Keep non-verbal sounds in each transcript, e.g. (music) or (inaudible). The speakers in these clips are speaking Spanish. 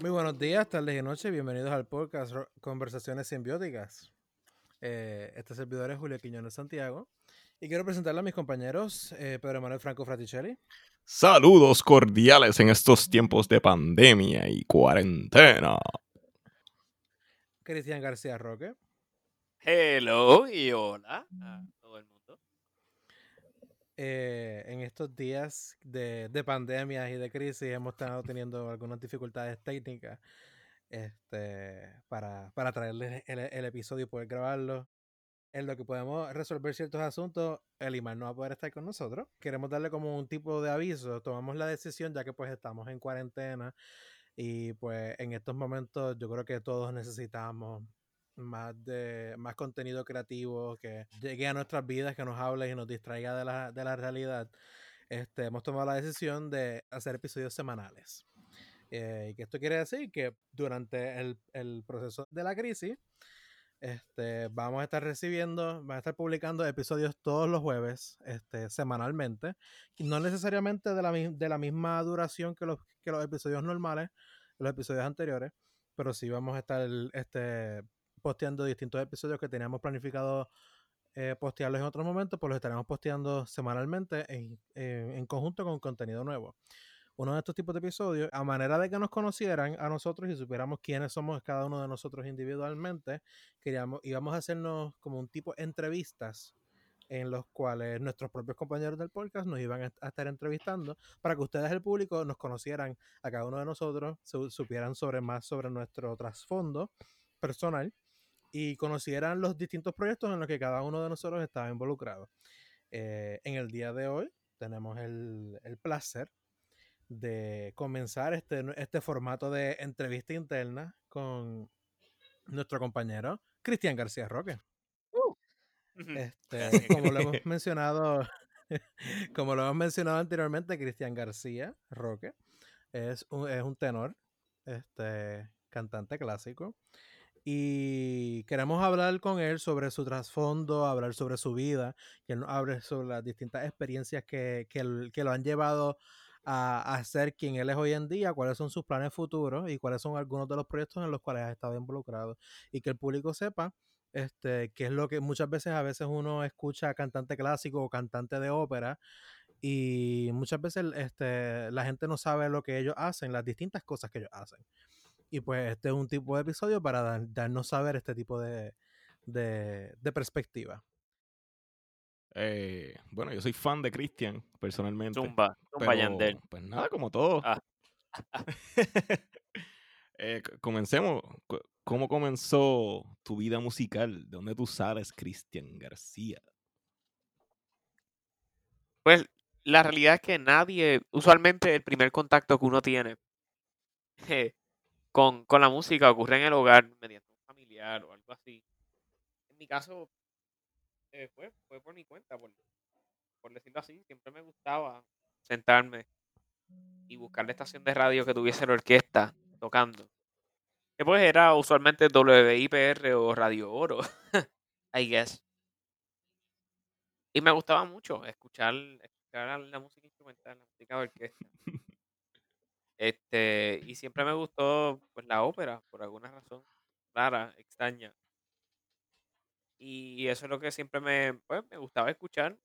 Muy buenos días, tardes y noches. Bienvenidos al podcast Conversaciones Simbióticas. Eh, este servidor es Julio Quiñones Santiago. Y quiero presentarle a mis compañeros eh, Pedro Manuel Franco Fraticelli, Saludos cordiales en estos tiempos de pandemia y cuarentena. Cristian García Roque Hello y hola a todo el mundo. eh, en estos días de, de pandemias y de crisis hemos estado teniendo algunas dificultades técnicas este, para, para traerles el, el episodio y poder grabarlo. En lo que podemos resolver ciertos asuntos, el imán no va a poder estar con nosotros. Queremos darle como un tipo de aviso. Tomamos la decisión ya que pues estamos en cuarentena y pues en estos momentos yo creo que todos necesitamos más de más contenido creativo que llegue a nuestras vidas, que nos hable y nos distraiga de la, de la realidad. Este, hemos tomado la decisión de hacer episodios semanales. Eh, y que esto quiere decir que durante el, el proceso de la crisis, este, vamos a estar recibiendo, vamos a estar publicando episodios todos los jueves, este, semanalmente. No necesariamente de la, de la misma duración que los, que los episodios normales, los episodios anteriores, pero sí vamos a estar este, posteando distintos episodios que teníamos planificado eh, postearlos en otros momentos, pues los estaremos posteando semanalmente en, en- en conjunto con contenido nuevo. Uno de estos tipos de episodios, a manera de que nos conocieran a nosotros y supiéramos quiénes somos cada uno de nosotros individualmente, queríamos, íbamos a hacernos como un tipo de entrevistas en los cuales nuestros propios compañeros del podcast nos iban a estar entrevistando para que ustedes, el público, nos conocieran a cada uno de nosotros, su- supieran sobre más sobre nuestro trasfondo personal y conocieran los distintos proyectos en los que cada uno de nosotros estaba involucrado. Eh, en el día de hoy tenemos el placer de comenzar este, este formato de entrevista interna con nuestro compañero Cristian García Roque. Este, Así que- como lo hemos (laughs) mencionado, (laughs) como lo hemos mencionado anteriormente, Cristian García Roque es un, es un tenor, este, cantante clásico. Y queremos hablar con él sobre su trasfondo, hablar sobre su vida, que él nos hable sobre las distintas experiencias que, que, que lo han llevado a, a ser quien él es hoy en día, cuáles son sus planes futuros y cuáles son algunos de los proyectos en los cuales ha estado involucrado. Y que el público sepa este, que es lo que muchas veces a veces uno escucha cantante clásico o cantante de ópera y muchas veces este, la gente no sabe lo que ellos hacen, las distintas cosas que ellos hacen. Y pues este es un tipo de episodio para dar- darnos saber este tipo de, de, de perspectiva. Eh, bueno, yo soy fan de Christian, personalmente. Zumba, Zumba Yandel. Pues nada, como todo. Ah. (laughs) Eh, comencemos. ¿Cómo comenzó tu vida musical? ¿De dónde tú sales, Christian García? Pues la realidad es que nadie, usualmente el primer contacto que uno tiene eh, con, con la música ocurre en el hogar mediante un familiar o algo así. En mi caso, eh, fue, fue por mi cuenta, por, por decirlo así. Siempre me gustaba sentarme y buscar la estación de radio que tuviese la orquesta tocando. Que pues era usualmente WIPR o Radio Oro, (laughs) I guess. Y me gustaba mucho escuchar, escuchar la música instrumental, la música de orquesta. Este, y siempre me gustó pues la ópera, por alguna razón rara, extraña. Y eso es lo que siempre me, pues, me gustaba escuchar.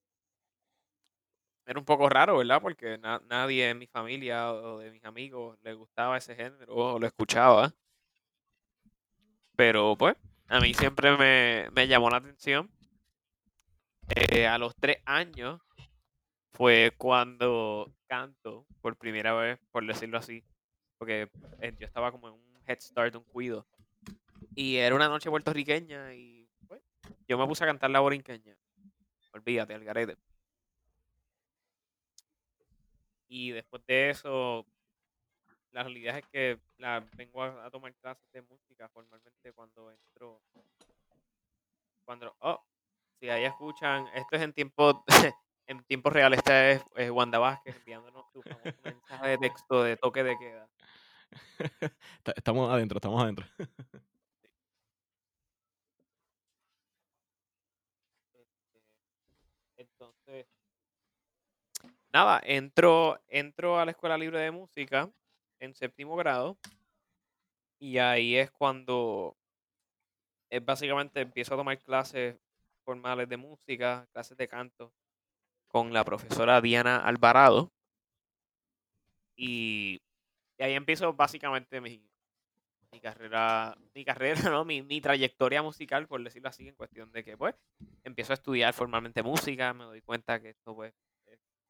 Era un poco raro, ¿verdad? Porque na- nadie en mi familia o de mis amigos le gustaba ese género o lo escuchaba. Pero pues, a mí siempre me, me llamó la atención. Eh, a los tres años fue cuando canto por primera vez, por decirlo así. Porque eh, yo estaba como en un head start, un cuido. Y era una noche puertorriqueña y yo me puse a cantar la borinqueña. Olvídate, al garete. Y después de eso, la realidad es que la, vengo a, tomar clases de música formalmente cuando entro cuando, oh, si ahí escuchan, esto es en tiempo, (laughs) en tiempo real, esta es, es Wanda Vázquez enviándonos su mensaje de texto de toque de queda. (laughs) Estamos adentro, estamos adentro. (laughs) Este, Entonces, nada, entro, entro a la Escuela Libre de Música en séptimo grado y ahí es cuando es básicamente empiezo a tomar clases formales de música, clases de canto con la profesora Diana Alvarado y, y ahí empiezo básicamente mi, mi carrera, mi carrera, (laughs) ¿no? Mi, mi trayectoria musical, por decirlo así, en cuestión de que, pues, empiezo a estudiar formalmente música, me doy cuenta que esto, pues,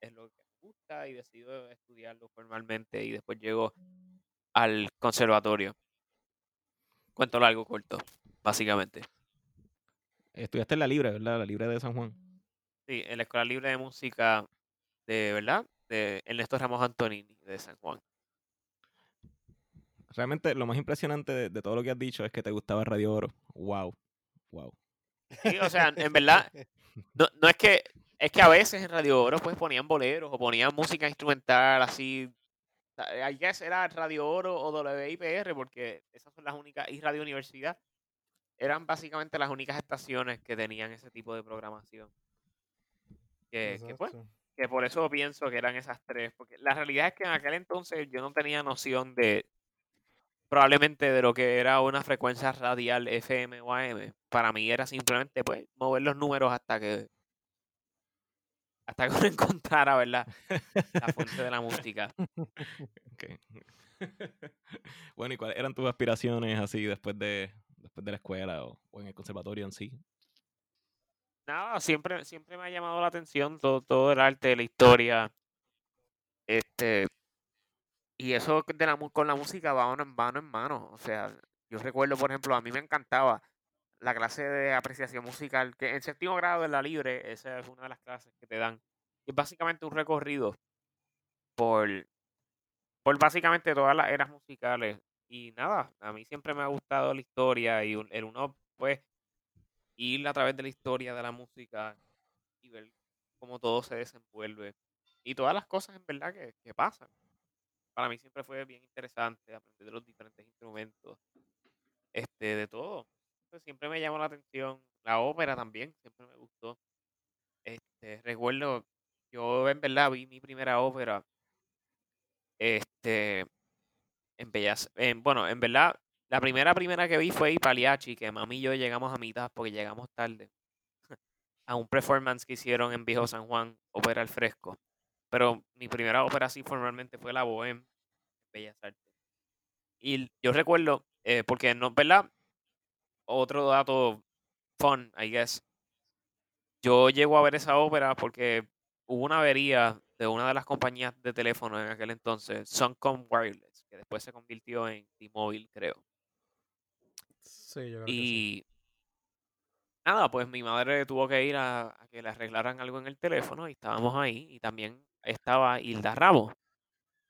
es, lo que me gusta y decido estudiarlo formalmente y después llego al conservatorio. Cuento largo, corto, básicamente. Estudiaste en la Libre, ¿verdad? La Libre de San Juan. Sí, en la Escuela Libre de Música de, ¿verdad? De Ernesto Ramos Antonini, de San Juan. Realmente lo más impresionante de, de todo lo que has dicho es que te gustaba Radio Oro. Wow. Wow. Sí, o sea, en (laughs) verdad, no, no es que es que a veces en Radio Oro pues ponían boleros o ponían música instrumental así. I guess era Radio Oro o WIPR porque esas son las únicas y Radio Universidad eran básicamente las únicas estaciones que tenían ese tipo de programación. Que, que, pues, que por eso pienso que eran esas tres, porque la realidad es que en aquel entonces yo no tenía noción de probablemente de lo que era una frecuencia radial FM o AM. Para mí era simplemente pues mover los números hasta que hasta que uno (laughs) encontrara, ¿verdad? La fuente de la música. Bueno, ¿y cuáles eran tus aspiraciones así después de, después de la escuela o, o en el conservatorio en sí? Nada, siempre, siempre me ha llamado la atención todo, todo el arte, la historia. Este, y eso de la, con la música va mano en mano en mano. O sea, yo recuerdo, por ejemplo, a mí me encantaba la clase de apreciación musical, que en séptimo grado de la libre, esa es una de las clases que te dan. Es básicamente un recorrido por, por básicamente todas las eras musicales. Y nada, a mí siempre me ha gustado la historia y el uno, pues, ir a través de la historia de la música y ver cómo todo se desenvuelve. Y todas las cosas en verdad que, que pasan. Para mí siempre fue bien interesante aprender de los diferentes instrumentos, este, de todo. Entonces, siempre me llamó la atención. La ópera también, siempre me gustó. Este, recuerdo, yo en verdad vi mi primera ópera, este, en Bellas, en, bueno, en verdad, la primera primera que vi fue Ipaliachi, que mami y yo llegamos a mitad porque llegamos tarde a un performance que hicieron en Viejo San Juan, Ópera al Fresco. Pero mi primera ópera así formalmente fue La Bohème, Bellas Artes. Y yo recuerdo, eh, porque no, ¿verdad? Otro dato fun, I guess. Yo llego a ver esa ópera porque hubo una avería de una de las compañías de teléfono en aquel entonces, Suncom Wireless, que después se convirtió en T-Mobile, creo. Sí, yo creo que sí. Y nada, pues mi madre tuvo que ir a, a que le arreglaran algo en el teléfono y estábamos ahí. Y también estaba Hilda Ramos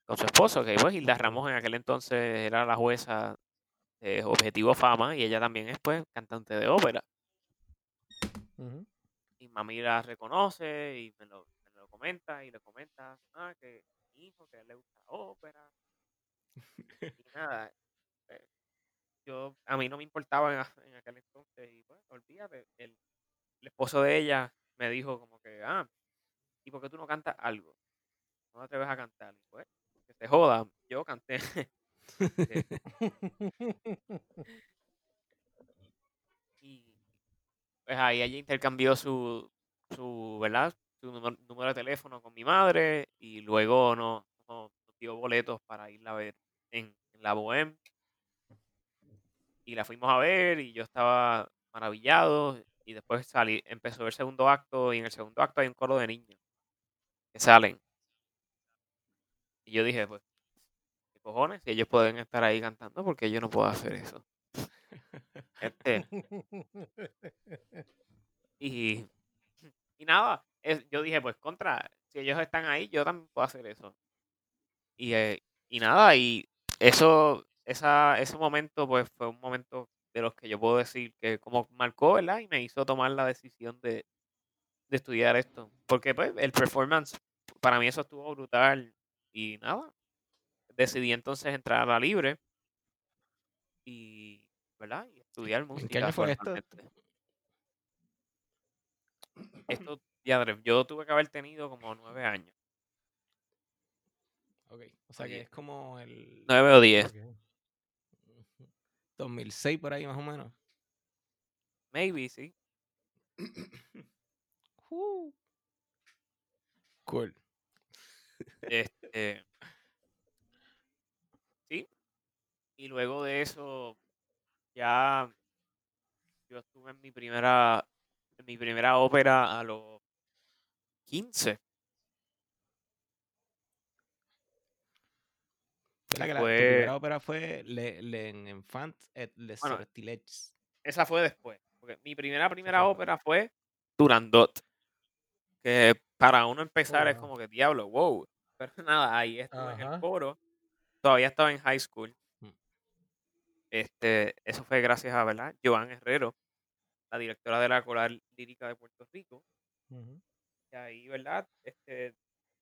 con su esposo, que pues Hilda Ramos en aquel entonces era la jueza de Objetivo Fama y ella también es pues cantante de ópera. Y mami la reconoce y me lo, me lo comenta y le comenta, ah, que mi hijo, que a él le gusta la ópera. (laughs) Y nada, eh, yo, a mí no me importaba en, aquel entonces y pues, olvídate, el, el esposo de ella me dijo como que, ah, ¿y por qué tú no cantas algo? No te atreves a cantar. Y pues, que se joda, yo canté. (laughs) Y pues ahí ella intercambió su, su ¿verdad? Su número, de teléfono con mi madre y luego nos, dio boletos para irla a ver en, en la Bohème. Y la fuimos a ver y yo estaba maravillado. Y después salí, empezó el segundo acto y en el segundo acto hay un coro de niños que salen. Y yo dije, pues, ¿qué cojones? Si ellos pueden estar ahí cantando, porque yo no puedo hacer eso? Este, y, y nada, yo dije, pues contra, si ellos están ahí, yo también puedo hacer eso. Y, eh, y nada, y eso, esa, ese momento, pues fue un momento de los que que yo puedo decir que como marcó, ¿verdad? Y me hizo tomar la decisión de, de estudiar esto. Porque pues el performance, para mí eso estuvo brutal. Y nada, decidí entonces entrar a la libre y, ¿verdad? Y estudiar música. ¿En qué año fue esto? Esto, ya, yo tuve que haber tenido como nueve años. Ok, o sea que es como el Nueve o diez. Ok. ujú, 2006 por ahí más o menos. Maybe, sí. Uh. (clears throat) Cool. Este. Sí. Y luego de eso, ya yo estuve en mi primera, en mi primera ópera a los 15. ¿Verdad que la, tu primera ópera fue Le, Les Enfants et les Bueno? Esa fue después. Porque mi primera, primera fue ópera fue Turandot. Que para uno empezar es como que diablo, wow. Pero (laughs) nada, ahí estuve en el Ajá. coro. Todavía estaba en high school. Este, eso fue gracias a, ¿verdad? Joan Herrero, la directora de la Coral Lírica de Puerto Rico. Y ahí, ¿verdad? Este,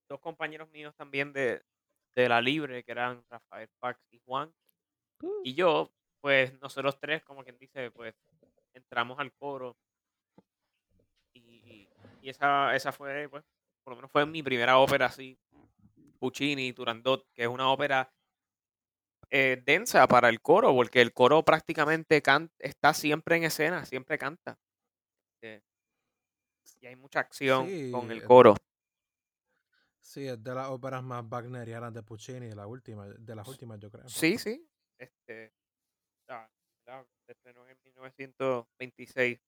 dos compañeros míos también de, de la Libre, que eran Rafael Pax y Juan. Uh. Y yo, pues nosotros tres, como quien dice, pues entramos al coro. Y, y esa, esa fue, pues, por lo menos fue mi primera ópera así. Puccini, Turandot, que es una ópera eh, densa para el coro, porque el coro prácticamente can- está siempre en escena, siempre canta. Eh, y hay mucha acción con el coro. Sí, es de las óperas más wagnerianas de Puccini, la última, de las últimas, yo creo. Sí, sí. Este, ¿verdad? se estrenó en 1926.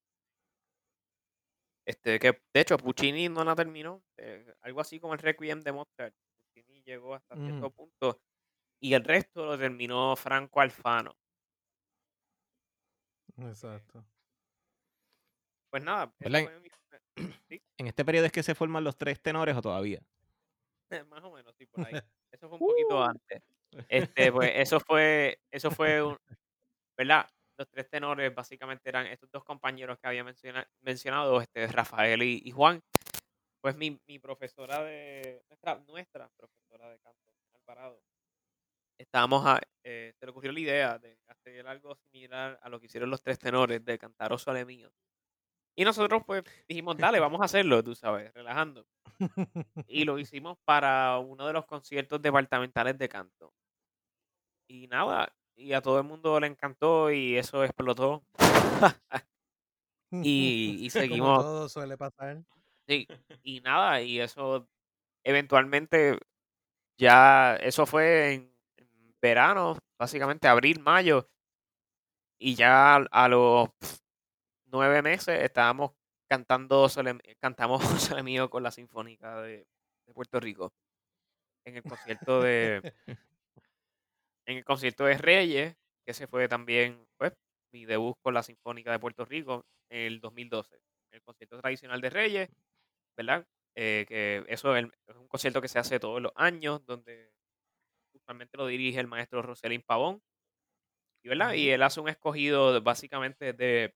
Este, que de hecho Puccini no la terminó. eh, algo así como el Requiem de Mozart. Puccini llegó hasta cierto Ujú. punto y el resto lo terminó Franco Alfano. Exacto. Pues nada, (clears throat) ¿En este periodo es que se forman los tres tenores o todavía? más o menos, sí, por ahí. (laughs) Eso fue un poquito Uh. antes. Este, pues eso fue, eso fue un, ¿verdad? Los tres tenores básicamente eran estos dos compañeros que había menciona- mencionado, este, Rafael y, y Juan. Pues mi, mi profesora de, nuestra, nuestra profesora de canto, Alvarado, estábamos a, eh, se le ocurrió la idea de hacer algo similar a lo que hicieron los tres tenores de cantar O Sole Mío. Y nosotros pues dijimos, dale, vamos a hacerlo, tú sabes, relajando. Y lo (laughs) hicimos para uno de los conciertos departamentales de canto. Y nada, y a todo el mundo le encantó y eso explotó. (laughs) y, y Como seguimos, todo suele pasar. sí, y nada, y eso eventualmente ya, eso fue en verano, básicamente abril, mayo, y ya a, los nueve meses estábamos cantando, Sole- (laughs) cantamos (laughs) Sole con la Sinfónica de, Puerto Rico en el concierto de en el concierto de Reyes, que ese fue también pues, mi debut con la Sinfónica de Puerto Rico en el 2012. El concierto tradicional de Reyes, ¿verdad? Eh, que eso es un concierto que se hace todos los años, donde usualmente lo dirige el maestro Roselín Pavón. Y, ¿verdad? y él hace un escogido básicamente de,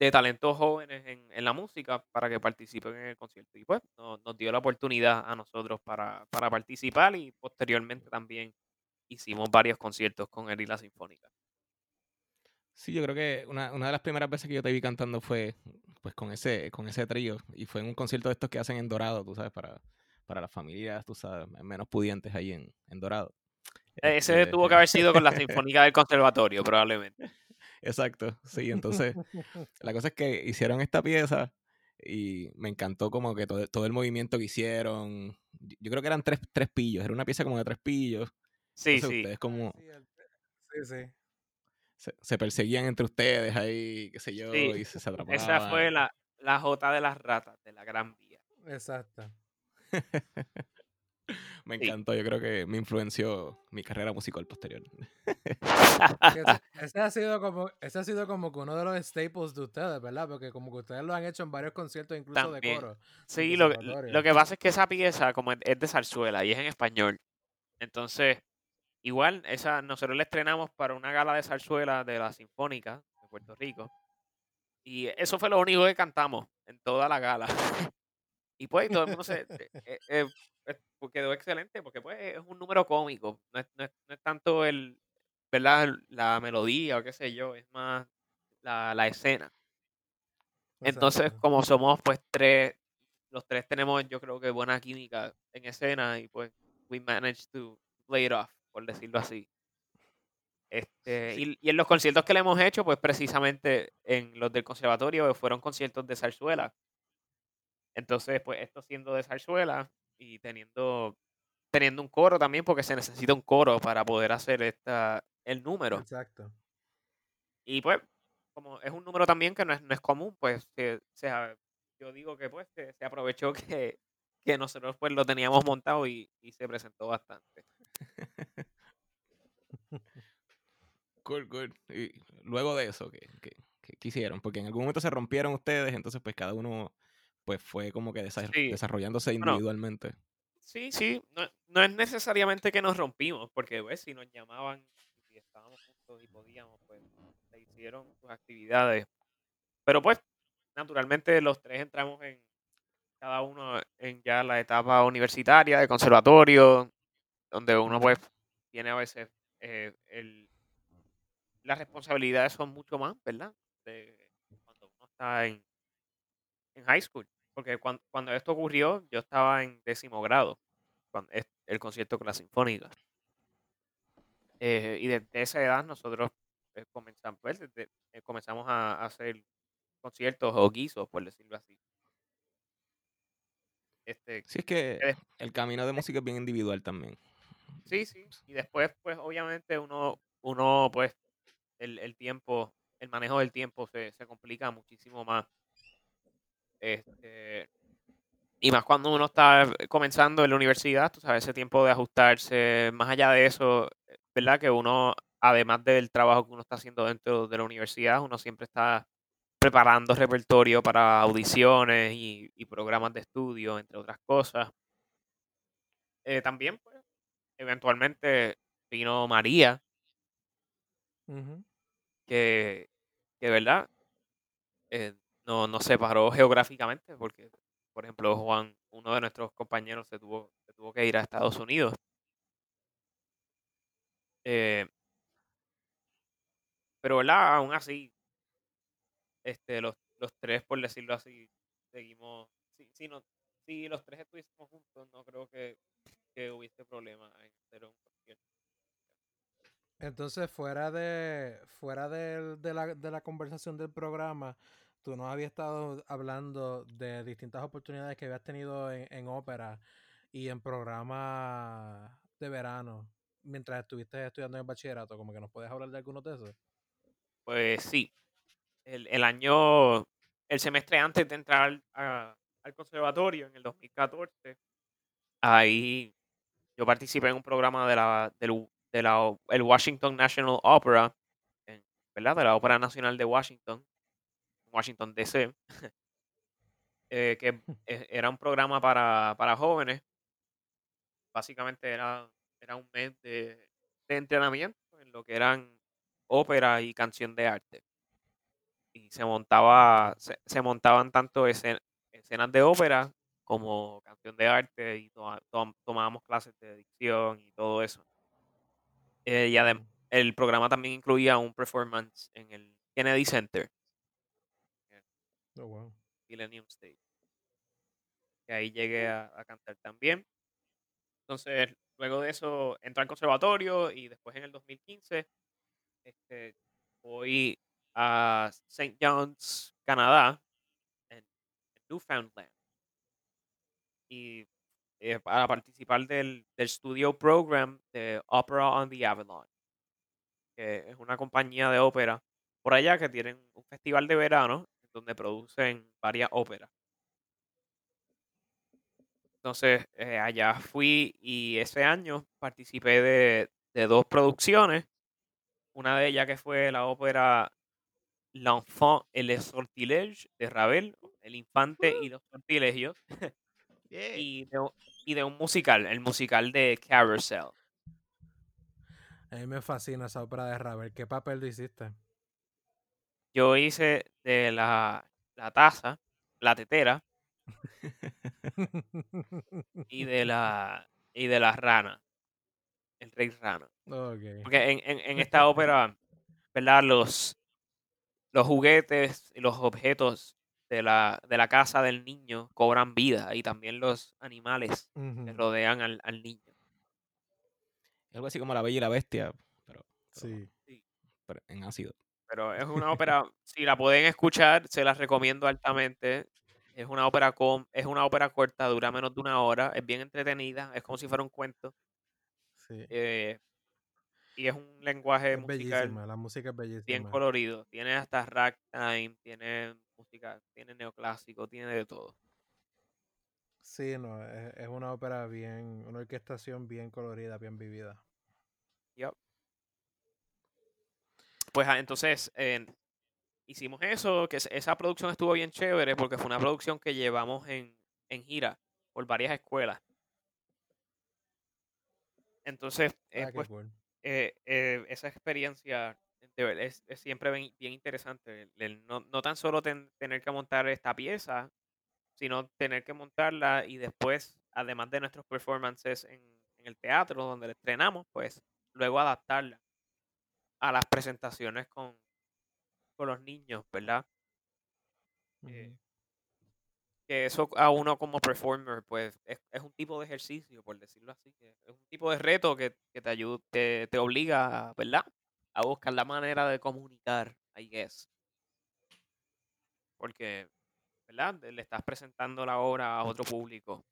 de talentos jóvenes en, en la música para que participen en el concierto. Y pues nos, nos dio la oportunidad a nosotros para, para participar y posteriormente también hicimos varios conciertos con él y la Sinfónica. Sí, yo creo que una, una de las primeras veces que yo te vi cantando fue pues con ese, con ese trío. Y fue en un concierto de estos que hacen en Dorado, tú sabes, para, para las familias, tú sabes, menos pudientes ahí en, en Dorado. Ese Este, tuvo que haber sido con la Sinfónica del Conservatorio, probablemente. Exacto, sí, entonces (laughs) la cosa es que hicieron esta pieza y me encantó como que todo, todo el movimiento que hicieron. Yo creo que eran tres, tres pillos, era una pieza como de tres pillos. Sí, Entonces sí. ustedes como Sí, sí, se, se perseguían entre ustedes ahí, qué sé yo, Sí, y se, se atrapaban. Esa fue la, la Jota de las ratas de la Gran Vía. Exacto. (laughs) (laughs) Me Sí. encantó, yo creo que me influenció mi carrera musical posterior. (laughs) Ese, ha sido como, ese ha sido como que uno de los staples de ustedes, ¿verdad? Porque como que ustedes lo han hecho en varios conciertos, incluso También. de coro. Sí, lo, lo que pasa es que esa pieza, como es es de zarzuela y es en español, entonces, igual, esa nosotros la estrenamos para una gala de zarzuela de la Sinfónica, de Puerto Rico. Y eso fue lo único que cantamos en toda la gala. (laughs) y pues todo el mundo se... eh, eh, quedó excelente porque pues es un número cómico. No es, no es, no es tanto el, ¿verdad? La melodía o qué sé yo, es más la, la escena. Entonces, como somos pues tres, los tres tenemos yo creo que buena química en escena y pues we managed to play it off, por decirlo así. Este, Sí. y, y en los conciertos que le hemos hecho, pues precisamente en los del conservatorio fueron conciertos de zarzuela. Entonces, pues esto siendo de zarzuela y teniendo, teniendo un coro también, porque se necesita un coro para poder hacer esta, el número. Exacto. Y pues, como es un número también que no es, no es común, pues se, se yo digo que pues se, se aprovechó que, que nosotros pues lo teníamos montado y, y se presentó bastante. (laughs) Cool, cool. Y luego de eso, ¿qué, qué, qué- qué hicieron? Porque en algún momento se rompieron ustedes, entonces pues cada uno pues fue como que desa- Sí. desarrollándose Bueno, individualmente. Sí, sí, no, no es necesariamente que nos rompimos, porque pues, si nos llamaban y estábamos juntos y podíamos, pues se hicieron sus actividades. Pero pues, naturalmente los tres entramos en cada uno en ya la etapa universitaria, de conservatorio, donde uno pues tiene a veces eh, el, las responsabilidades son mucho más, ¿verdad? De cuando uno está en, en high school. Porque cuando, cuando esto ocurrió, yo estaba en décimo grado, cuando el concierto con la sinfónica. Eh, y desde esa edad nosotros eh, comenzamos, pues, desde- eh, comenzamos a, a hacer conciertos o guisos, por decirlo así. Este, Sí, es que el camino de música es bien individual también. sí, sí. Y después, pues, obviamente uno, uno pues, el, el tiempo, el manejo del tiempo se, se complica muchísimo más. Este, y más cuando uno está comenzando en la universidad, tú sabes, ese tiempo de ajustarse, más allá de eso, ¿verdad? Que uno, además del trabajo que uno está haciendo dentro de la universidad, uno siempre está preparando repertorio para audiciones y, y programas de estudio, entre otras cosas. Eh, también, pues, eventualmente vino María, que, que ¿verdad? Eh, no, nos separó geográficamente, porque, por ejemplo, Juan, uno de nuestros compañeros, se tuvo, se tuvo que ir a Estados Unidos. Eh, pero, ¿verdad? Aún así, este, los, los tres, por decirlo así, seguimos. Si, si, no, si los tres estuviésemos juntos, no creo que, que hubiese problema. Entonces, fuera de fuera del- de, la, de la conversación del programa, tú nos habías estado hablando de distintas oportunidades que habías tenido en, en ópera y en programas de verano mientras estuviste estudiando en el bachillerato. Como que nos puedes hablar de algunos de esos. Pues sí, el, el año, el semestre antes de entrar al conservatorio, en el 2014, ahí yo participé en un programa de la, del de la, el Washington National Opera, en- ¿verdad? De la Ópera Nacional de Washington, Washington DC, eh, que e- era un programa para, para jóvenes. Básicamente era, era un mes de, entrenamiento en lo que eran ópera y canción de arte. Y se montaba, se, se montaban tanto escen- escenas de ópera como canción de arte y tomábamos clases de dicción y todo eso. Eh, y adem- Ujú. el programa también incluía un performance en el Kennedy Center, Oh, wow. Millennium Stage. Que ahí llegué a, a cantar también. Entonces, luego de eso, entré al conservatorio y después en el 2015 este, voy a St. John's, Canadá, en, en Newfoundland. Y eh, para participar del, del studio program de Opera on the Avalon, que es una compañía de ópera por allá que tienen un festival de verano donde producen varias óperas. Entonces, eh, allá fui y ese año participé de, de dos producciones. Una de ellas que fue la ópera L'Enfant et les Sortilèges de Ravel, El Infante y los Sortilegios, (laughs) y de, un- y de un musical, el musical de Carousel. A mí me fascina esa ópera de Ravel. ¿Qué papel lo hiciste? Yo hice de la, la taza, la tetera y de (laughs) la y de la rana, el rey rana. Porque en, en, en esta (laughs) ópera, ¿verdad? Los, los juguetes y los objetos de la, de la casa del niño cobran vida y también los animales que rodean al, al niño. Algo así como La Bella y la Bestia, pero, pero, Sí. pero en ácido. Pero es una ópera, si la pueden escuchar, se las recomiendo altamente. Es una ópera con, es una ópera corta, dura menos de una hora, es bien entretenida, es como si fuera un cuento. Sí. eh, y es un lenguaje Es musical bellísima, la música es bien bellísima. colorido. Tiene hasta ragtime, tiene música, tiene neoclásico, tiene de todo. Sí, no, es, es una ópera bien, una orquestación bien colorida, bien vivida. Yup. Pues ah, entonces eh, hicimos eso, que es- esa producción estuvo bien chévere porque fue una producción que llevamos en, en gira por varias escuelas. Entonces, eh, Ah, pues eh, esa experiencia es, es siempre bien, bien interesante. el- el no, no tan solo ten- tener que montar esta pieza, sino tener que montarla y después, además de nuestros performances en, en el teatro donde la estrenamos, pues luego adaptarla a las presentaciones con, con los niños, ¿verdad? Eh, que eso a uno como performer, pues es, es un tipo de ejercicio, por decirlo así, que es un tipo de reto que, que te ayuda, te, te obliga, ¿verdad? A buscar la manera de comunicar, I guess. Porque, ¿verdad? Le estás presentando la obra a otro público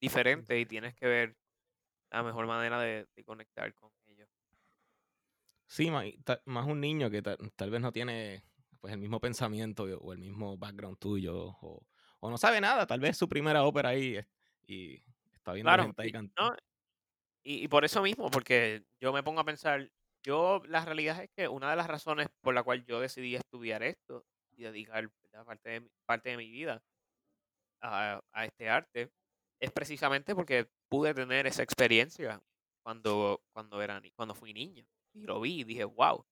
diferente y tienes que ver la mejor manera de, de conectar con. Sí, ta- más un niño que ta- tal vez no tiene pues el mismo pensamiento o el mismo background tuyo o, o no sabe nada, tal vez su primera ópera ahí y está viendo Claro, gente ahí y, cantando. ¿no? y, y por eso mismo, porque yo me pongo a pensar, yo la realidad es que una de las razones por la cual yo decidí estudiar esto y dedicar parte, de, mi- parte de mi vida a, a este arte es precisamente porque pude tener esa experiencia cuando, cuando, era, cuando fui niño y lo vi y dije, wow,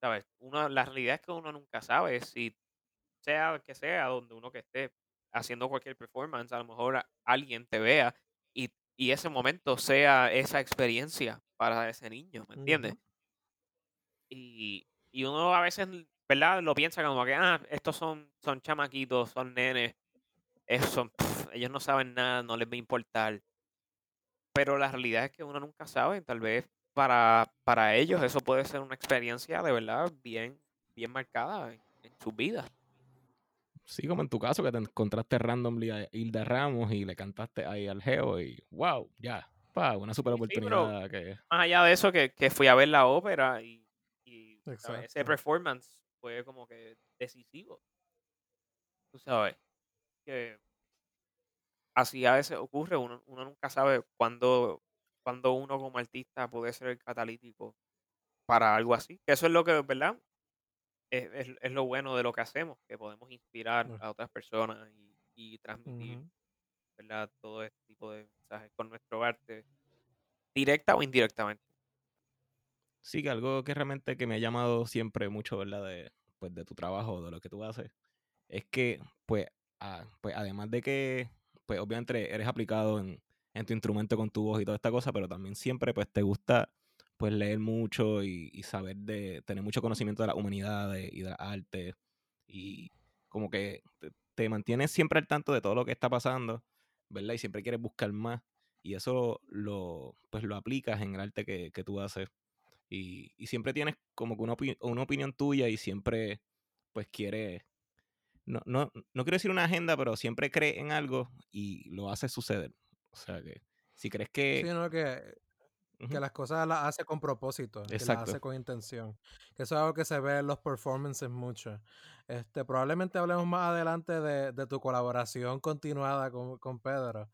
¿sabes? Uno, la realidad es que uno nunca sabe si sea que sea donde uno que esté haciendo cualquier performance, a lo mejor alguien te vea y, y ese momento sea esa experiencia para ese niño, ¿me entiendes? Ujú. Y, y uno a veces, ¿verdad? Lo piensa como que, ah, estos son, son chamaquitos, son nenes, son, pf, ellos no saben nada, no les va a importar. Pero la realidad es que uno nunca sabe, tal vez para, para ellos eso puede ser una experiencia de verdad bien, bien marcada en, en sus vidas. Sí, como en tu caso, que te encontraste randomly a Hilda Ramos y le cantaste ahí al Geo y wow, ya, pa, una super sí, oportunidad que más allá de eso, que, que fui a ver la ópera y, y, ¿sabes? ese performance fue como que decisivo. Tú sabes, que así a veces ocurre, uno, uno nunca sabe cuándo, cuándo uno como artista puede ser el catalítico para algo así. Eso es lo que, ¿verdad? Es, es- es lo bueno de lo que hacemos, que podemos inspirar a otras personas y, y transmitir. ¿verdad? Todo este tipo de mensajes con nuestro arte, directa o indirectamente. sí, que algo que realmente que me ha llamado siempre mucho, ¿verdad? De, pues, de tu trabajo, de lo que tú haces, es que, pues, a- pues además de que, pues obviamente eres aplicado en, en tu instrumento con tu voz y toda esta cosa, pero también siempre, pues, te gusta, pues, leer mucho y, saber de, tener mucho conocimiento de las humanidades y de las artes y como que te, te mantienes siempre al tanto de todo lo que está pasando, ¿verdad? Y siempre quieres buscar más y eso lo, pues, lo aplicas en el arte que, que tú haces y, siempre tienes como que una, opi- una opinión tuya y siempre pues quieres, no, no, no quiero decir una agenda, pero siempre crees en algo y lo haces suceder. O sea que si crees Sí, que... no, que, que las cosas las hace con propósito, que las Exacto. hace con intención. Que eso es algo que se ve en los performances mucho. Este, probablemente hablemos más adelante de, de tu colaboración continuada con, con Pedro.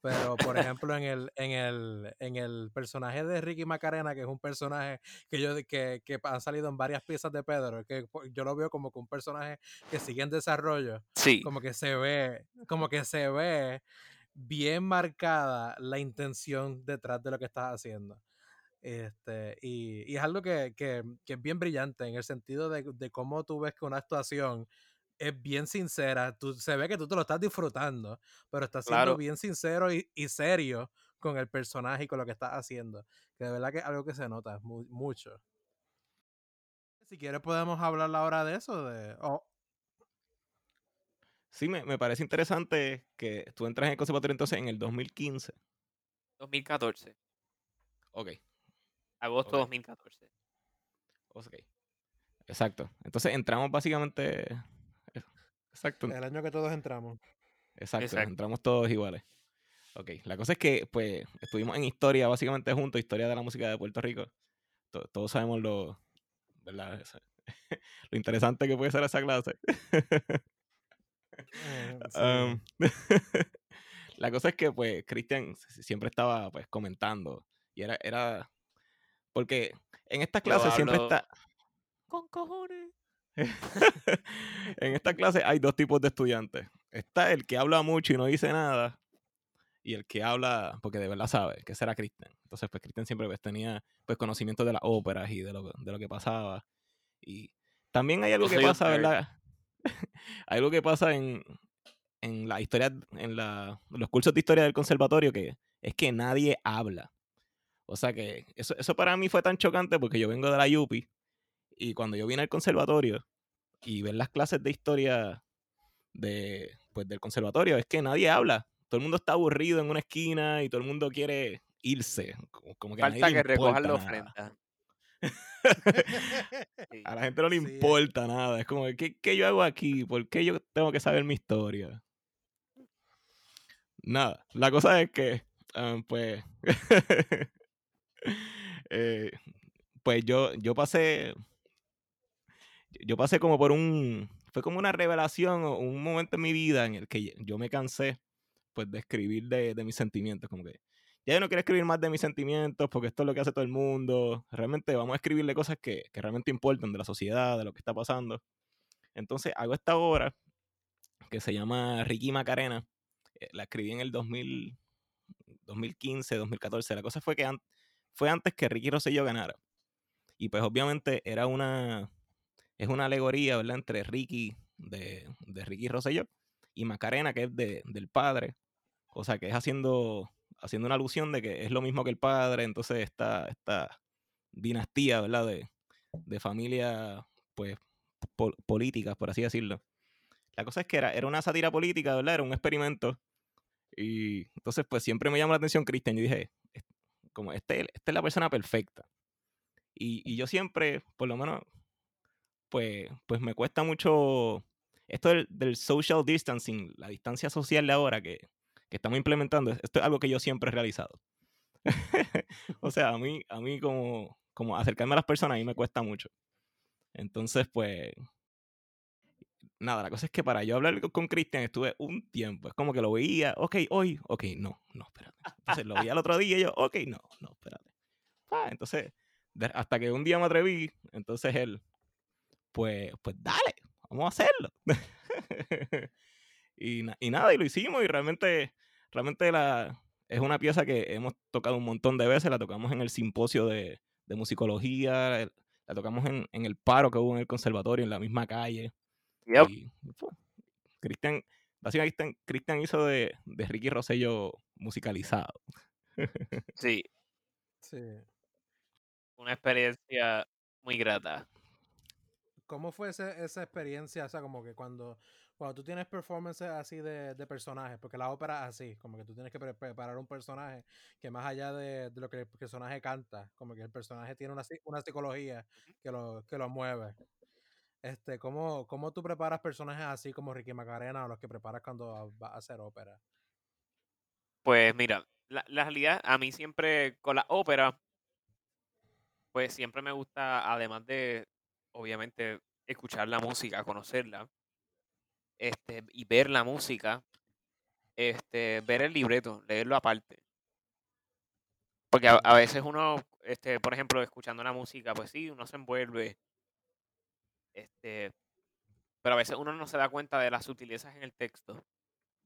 Pero, por (laughs) ejemplo, en el, en el, en el personaje de Ricky Macarena, que es un personaje que yo que, que ha salido en varias piezas de Pedro, que yo lo veo como que un personaje que sigue en desarrollo, Sí, como que se ve, como que se ve bien marcada la intención detrás de lo que estás haciendo. Este, y, y es algo que, que, que, es bien brillante en el sentido de, de, cómo tú ves que una actuación es bien sincera. Tú, se ve que tú te lo estás disfrutando, pero estás siendo Claro. bien sincero y, y, serio con el personaje y con lo que estás haciendo. Que de verdad que es algo que se nota mu mucho. Si quieres podemos hablar ahora de eso. De. Sí, me, me, parece interesante que tú entras en el conservatorio entonces en el 2015. 2014. Ok. Agosto okay. 2014. Ok. Exacto. Entonces entramos básicamente. Exacto. El año que todos entramos. Exacto, Exacto. entramos todos iguales. Ok, la cosa es que, pues, estuvimos en historia básicamente juntos, historia de la música de Puerto Rico. Todos, todos sabemos lo, ¿verdad? (laughs) lo interesante que puede ser esa clase. (laughs) (laughs) Um, (laughs) la cosa es que, pues, Cristian siempre estaba, pues, comentando. Y era, era, porque en esta clase siempre está... Con cojones. (laughs) en esta clase hay dos tipos de estudiantes. Está el que habla mucho y no dice nada. Y el que habla porque de verdad sabe, que será Cristian. Entonces, pues Cristian siempre pues, tenía pues, conocimiento de las óperas y de lo, de lo que pasaba. Y también hay algo que pasa. ¿verdad? (laughs) algo que pasa en, en la historia, en la, los cursos de historia del conservatorio, que es que nadie habla. O sea que eso, eso para mí fue tan chocante porque yo vengo de la Yupi y cuando yo vine al conservatorio y ver las clases de historia de, pues, del conservatorio, es que nadie habla. Todo el mundo está aburrido en una esquina y todo el mundo quiere irse. Como, que Falta que recojan la ofrenda. (laughs) A la gente no le Sí, eh. importa nada. Es como, ¿qué, ¿qué yo hago aquí? ¿Por qué yo tengo que saber mi historia? Nada. La cosa es que, ah, pues, (laughs) eh, pues yo, yo pasé, yo pasé como por un, fue como una revelación o un momento en mi vida en el que yo me cansé, pues, de escribir de, de mis sentimientos, como que ya yo no quiero escribir más de mis sentimientos porque esto es lo que hace todo el mundo. Realmente vamos a escribirle cosas que, que realmente importan de la sociedad, de lo que está pasando. Entonces hago esta obra que se llama Ricky Macarena. Eh, La escribí en el 2000, 2015, 2014. La cosa fue que fue antes que Ricky Rosselló ganara. Y pues obviamente era una, es una alegoría, ¿verdad? Entre Ricky, de, de Ricky Rosselló, y Macarena, que es de, del padre. O sea, que es haciendo, haciendo una alusión de que es lo mismo que el padre. Entonces esta, esta dinastía, ¿verdad? De, de familia, pues, pol- políticas, por así decirlo. La cosa es que era, era una sátira política, ¿verdad? Era un experimento. Y entonces, pues siempre me llamó la atención Christian. Y dije, "Es- como este, esta es la persona perfecta. Y, y yo siempre, por lo menos, pues, pues me cuesta mucho esto del, del social distancing, la distancia social de ahora que, que estamos implementando. Esto es algo que yo siempre he realizado. (laughs) o sea, a mí, a mí como, como acercarme a las personas, a mí me cuesta mucho. Entonces, pues, nada, la cosa es que para yo hablar con- Cristian estuve un tiempo. Es como que lo veía, ok, hoy, ok, no, no, espérate. Entonces lo veía el otro día y yo, ok, no, no, espérate. Ah, entonces, hasta que un día me atreví, entonces él, pues, pues dale, vamos a hacerlo. (laughs) y, na- y nada, y lo hicimos y realmente, realmente la, es una pieza que hemos tocado un montón de veces, la tocamos en el simposio de, de musicología, el- la tocamos en, en el paro que hubo en el conservatorio, en la misma calle. Yep. Y Cristian, básicamente Cristian hizo de, de Ricky Rosello musicalizado. (laughs) Sí, Sí. una experiencia muy grata. ¿Cómo fue ese- esa experiencia? O sea, como que cuando, cuando tú tienes performances así de, de personajes, porque la ópera es así, como que tú tienes que pre- preparar un personaje que más allá de, de lo que el personaje canta, como que el personaje tiene una, una psicología que lo, que lo mueve. Este, ¿cómo, ¿Cómo tú preparas personajes así como Ricky Macarena o los que preparas cuando vas a hacer ópera? Pues mira, la, la realidad, a mí siempre con la ópera, pues siempre me gusta, además de, obviamente, escuchar la música, conocerla, este, y ver la música, este, ver el libreto, leerlo aparte. Porque a, a veces uno, este, por ejemplo, escuchando la música, pues sí, uno se envuelve, este, pero a veces uno no se da cuenta de las sutilezas en el texto.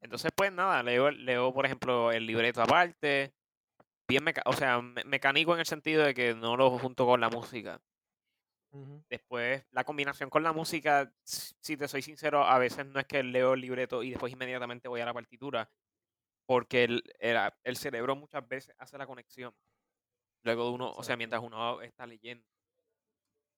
Entonces, pues nada, leo, leo por ejemplo, el libreto aparte, bien, meca- o sea, me- mecánico en el sentido de que no lo junto con la música. Ujú. Después, la combinación con la música, si te soy sincero, a veces no es que leo el libreto y después inmediatamente voy a la partitura, porque el, el, el cerebro muchas veces hace la conexión. Luego de uno, o sea, mientras uno está leyendo.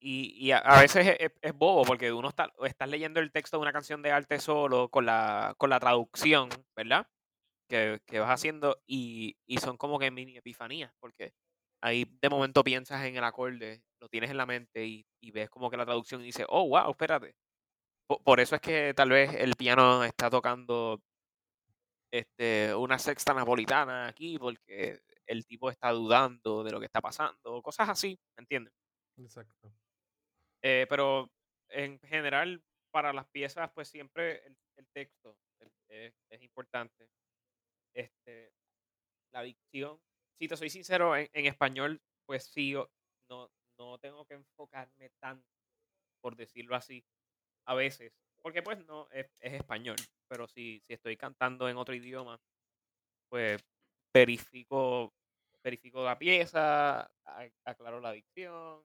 Y, y a, a veces es, es- bobo, porque uno está, estás leyendo el texto de una canción de arte solo con la, con la traducción, ¿verdad? Que, que vas haciendo y, y son como que mini epifanías, porque ahí de momento piensas en el acorde, lo tienes en la mente y, y ves como que la traducción y dices, oh, wow, espérate. Po- Por, eso es que tal vez el piano está tocando este, una sexta napolitana aquí, porque el tipo está dudando de lo que está pasando, cosas así, ¿entiendes? Exacto. Eh, pero en general, para las piezas, pues siempre el, el texto es, es importante. Este, la dicción, si te soy sincero, en, en español, pues sí, no, no tengo que enfocarme tanto, por decirlo así, a veces, porque pues no, es, es español, pero si, si estoy cantando en otro idioma, pues verifico, verifico la pieza, aclaro la dicción,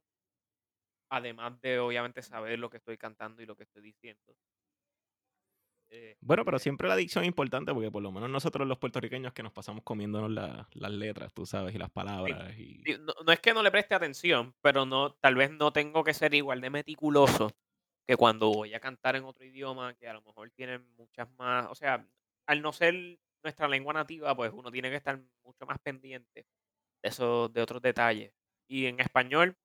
además de obviamente saber lo que estoy cantando y lo que estoy diciendo. Bueno, pero Este, siempre la dicción es importante porque por lo menos nosotros los puertorriqueños que nos pasamos comiéndonos la- las letras, tú sabes, y las palabras. Y... no, no es que no le preste atención, pero no, tal vez no tengo que ser igual de meticuloso que cuando voy a cantar en otro idioma, que a lo mejor tienen muchas más, o sea, al no ser nuestra lengua nativa, pues uno tiene que estar mucho más pendiente de esos, de otros detalles. Y en español,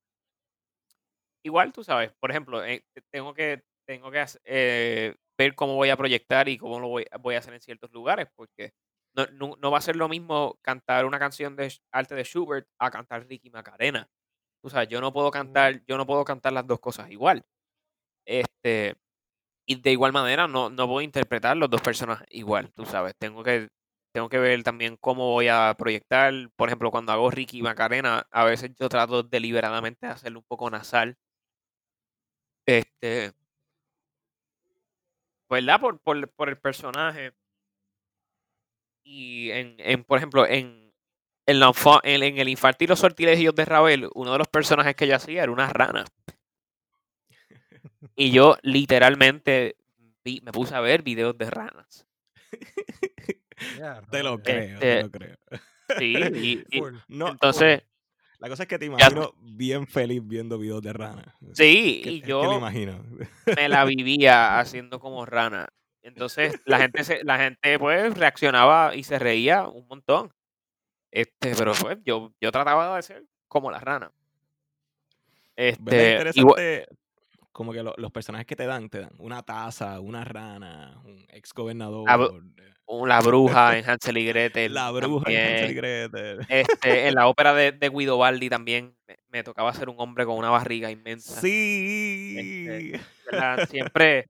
igual tú sabes, por ejemplo, eh, te- tengo que, tengo que eh, ver cómo voy a proyectar y cómo lo voy, voy a hacer en ciertos lugares, porque no, no- no va a ser lo mismo cantar una canción de arte de Schubert a cantar Ricky Macarena. Tú sabes, yo no puedo cantar, yo no puedo cantar las dos cosas igual. Este, y de igual manera no, no a interpretar los dos personajes igual, tú sabes. Tengo que, tengo que ver también cómo voy a proyectar. Por ejemplo, cuando hago Ricky Macarena, a veces yo trato deliberadamente de hacerlo un poco nasal. Este, ¿verdad? Por, por, por el personaje. Y en, en por ejemplo, en, en, la en, en el infarto y los sortilegios de Ravel, uno de los personajes que yo hacía era una rana. Y yo literalmente vi- me puse a ver videos de ranas. Ya, (laughs) Te lo creo, te Este, lo creo. Sí, y, y Full. No, entonces, la cosa es que te ya, imagino bien feliz viendo videos de rana. sí, ¿Qué, y es que lo yo imagino? me la vivía haciendo como rana. Entonces la gente se, la gente pues reaccionaba y se reía un montón. Este, pero pues yo, yo trataba de ser como la rana. Este, igual, Interesante como que lo- los personajes que te dan, te dan una taza, una rana, un ex gobernador, la bruja en Hansel y Gretel la bruja en Hansel y también. Gretel. Este, en (laughs) la ópera de, de Guido Baldi también me, me tocaba ser un hombre con una barriga inmensa. Este, Sí. ¿verdad? Siempre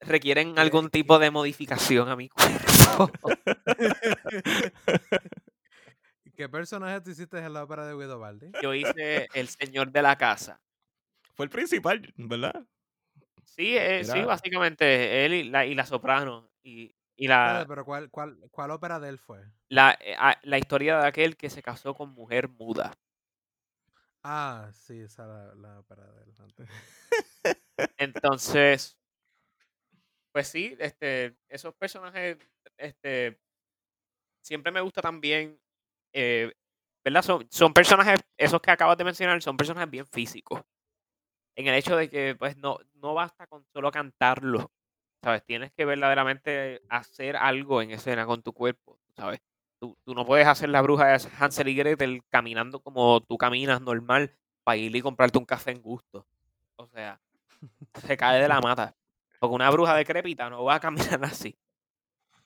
requieren ¿Qué, (laughs) algún tipo de modificación a mi cuerpo. (laughs) qué personaje tú hiciste en la ópera de Guido Baldi? Yo hice El Señor de la Casa. Fue el principal, ¿verdad? Sí, eh, sí, básicamente él y la, y la soprano. Y, y la, pero ¿cuál, cuál, cuál ópera de él fue? la, eh, ah, la historia de aquel que se casó con mujer muda. Ah, sí, esa era la, la ópera de él antes. Entonces, pues sí, este, esos personajes, este, siempre me gusta también, eh, ¿verdad? Son, son personajes, esos que acabas de mencionar, son personajes bien físicos. En el hecho de que, pues, no, no basta con solo cantarlo, ¿sabes? Tienes que verdaderamente hacer algo en escena con tu cuerpo, ¿sabes? Tú, tú no puedes hacer la bruja de Hansel y Gretel caminando como tú caminas normal para ir y comprarte un café en gusto. O sea, se cae de la mata. Porque una bruja decrépita no va a caminar (laughs) así.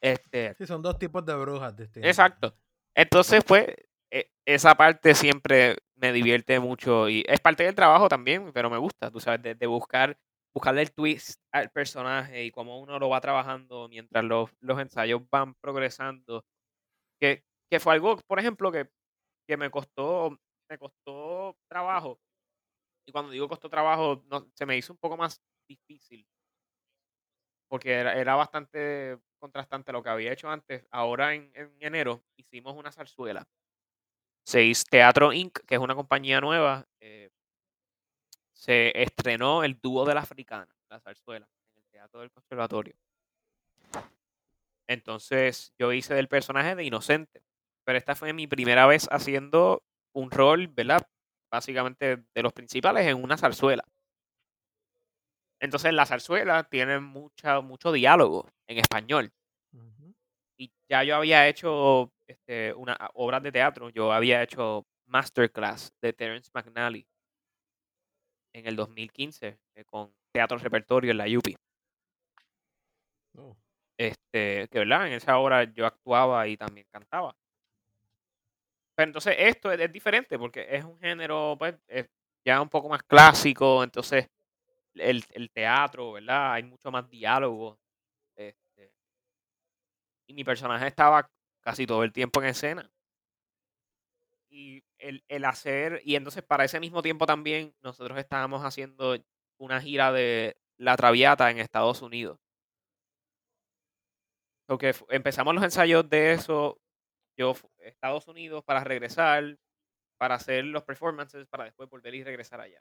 Este, Sí, son dos tipos de brujas distintas. exacto. Entonces, pues, e- esa parte siempre me divierte mucho y es parte del trabajo también, pero me gusta, tú sabes, de, de buscar, el twist al personaje y cómo uno lo va trabajando mientras los, los ensayos van progresando. Que, que fue algo, por ejemplo, que, que me costó, me costó trabajo. Y cuando digo costó trabajo, no, se me hizo un poco más difícil porque era, era bastante contrastante lo que había hecho antes. Ahora en, en enero hicimos una zarzuela Seis Teatro Inc., que es una compañía nueva, eh, se estrenó el dúo de la africana, la zarzuela, en el Teatro del Conservatorio. Entonces yo hice del personaje de inocente, pero esta fue mi primera vez haciendo un rol, ¿verdad? Básicamente de los principales en una zarzuela. Entonces la zarzuela tiene mucha, mucho diálogo en español. Y ya yo había hecho este, una obras de teatro, yo había hecho Masterclass de Terence McNally en el 2015 eh, con Teatro Repertorio en la UPI. Oh. Este, que verdad, en esa obra yo actuaba y también cantaba. Pero entonces esto es, es diferente porque es un género, pues, es ya un poco más clásico, entonces el, el teatro, ¿verdad? Hay mucho más diálogo. Este, y mi personaje estaba casi todo el tiempo en escena. Y el, el hacer, y entonces para ese mismo tiempo también nosotros estábamos haciendo una gira de La Traviata en Estados Unidos. Porque empezamos los ensayos de eso, yo Estados Unidos para regresar, para hacer los performances, para después volver y regresar allá.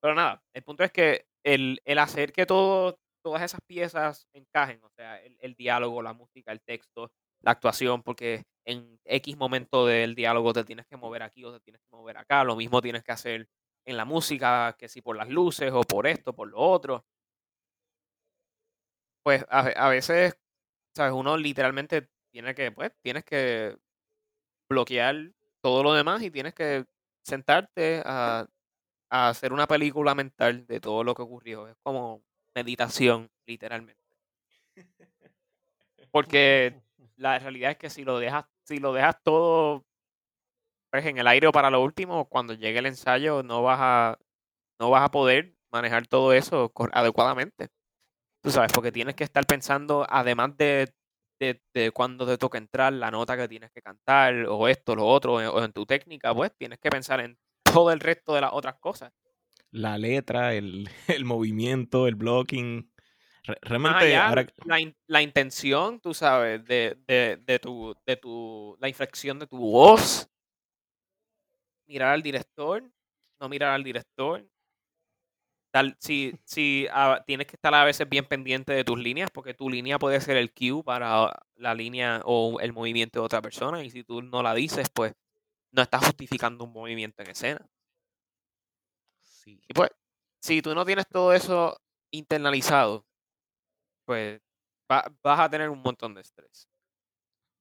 Pero nada, el punto es que el, el hacer que todo, todas esas piezas encajen, o sea, el, el diálogo, la música, el texto, la actuación, porque en X momento del diálogo te tienes que mover aquí o te tienes que mover acá, lo mismo tienes que hacer en la música, que si por las luces o por esto, por lo otro. Pues a, a veces, ¿sabes? Uno literalmente tiene que, pues, tienes que bloquear todo lo demás y tienes que sentarte a, a hacer una película mental de todo lo que ocurrió. Es como meditación, literalmente. (laughs) Porque la realidad es que si lo dejas, si lo dejas todo pues, en el aire para lo último, cuando llegue el ensayo no vas a, no vas a poder manejar todo eso adecuadamente. Tú sabes, porque tienes que estar pensando, además de, de, de cuando te toca entrar, la nota que tienes que cantar, o esto, lo otro, o en tu técnica, pues tienes que pensar en todo el resto de las otras cosas. La letra, el, (laughs) el movimiento, el blocking. Realmente, ahora, la, in- la intención, tú sabes, de, de, de tu, de tu, la inflexión de tu voz, mirar al director, no mirar al director. Tal, si si ah, tienes que estar a veces bien pendiente de tus líneas, porque tu línea puede ser el cue para la línea o el movimiento de otra persona, y si tú no la dices, pues no estás justificando un movimiento en escena. sí. Y pues, si tú no tienes todo eso internalizado, pues va- vas a tener un montón de estrés.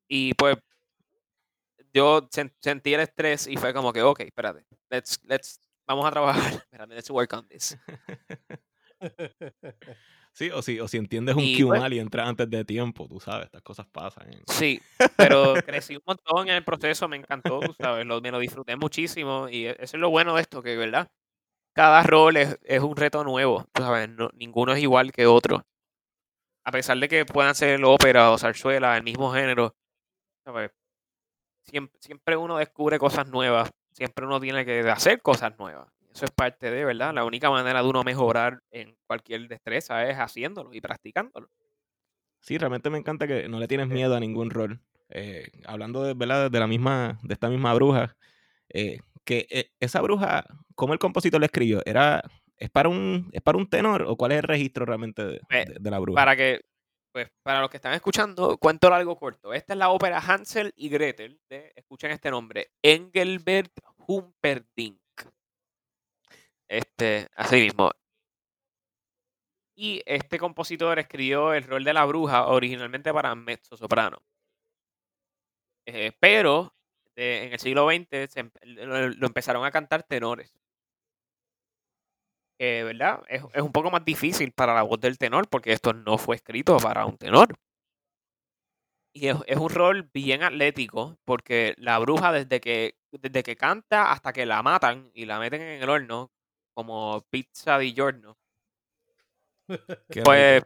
Y pues yo sen- sentí el estrés y fue como que, ok, espérate, let's, let's, vamos a trabajar, (laughs) espérate, let's work on this. (laughs) Sí, o si, o si entiendes un Y, pues- y entras antes de tiempo, tú sabes, estas cosas pasan. en- Sí, pero crecí (laughs) un montón en el proceso, me encantó, tú sabes, lo, me lo disfruté muchísimo y e- eso es lo bueno de esto, que, ¿verdad? Cada rol es, es un reto nuevo, tú sabes, no- ninguno es igual que otro. A pesar de que puedan ser ópera o zarzuela, el mismo género, ¿sabes? Siempre, siempre uno descubre cosas nuevas, siempre uno tiene que hacer cosas nuevas. Eso es parte de, ¿verdad? La única manera de uno mejorar en cualquier destreza es haciéndolo y practicándolo. Sí, realmente me encanta que no le tienes miedo a ningún rol. Eh, hablando de, ¿verdad? de la misma, de esta misma bruja, eh, que eh, esa bruja, ¿cómo el compositor la escribió? ¿Era, es, para un, ¿Es para un tenor o cuál es el registro realmente de, Eh, de- de la bruja? Para que, pues, para los que están escuchando, cuento algo corto. Esta es la ópera Hansel y Gretel de, escuchen este nombre, Engelbert Humperdinck. Este, así mismo. Y este compositor escribió el rol de la bruja originalmente para mezzo soprano. Eh, pero de- en el siglo XX se lo, lo empezaron a cantar tenores. Que, ¿verdad? Es, es un poco más difícil para la voz del tenor porque esto no fue escrito para un tenor. Y es, es un rol bien atlético porque la bruja desde que, desde que canta hasta que la matan y la meten en el horno como pizza di giorno, (laughs) pues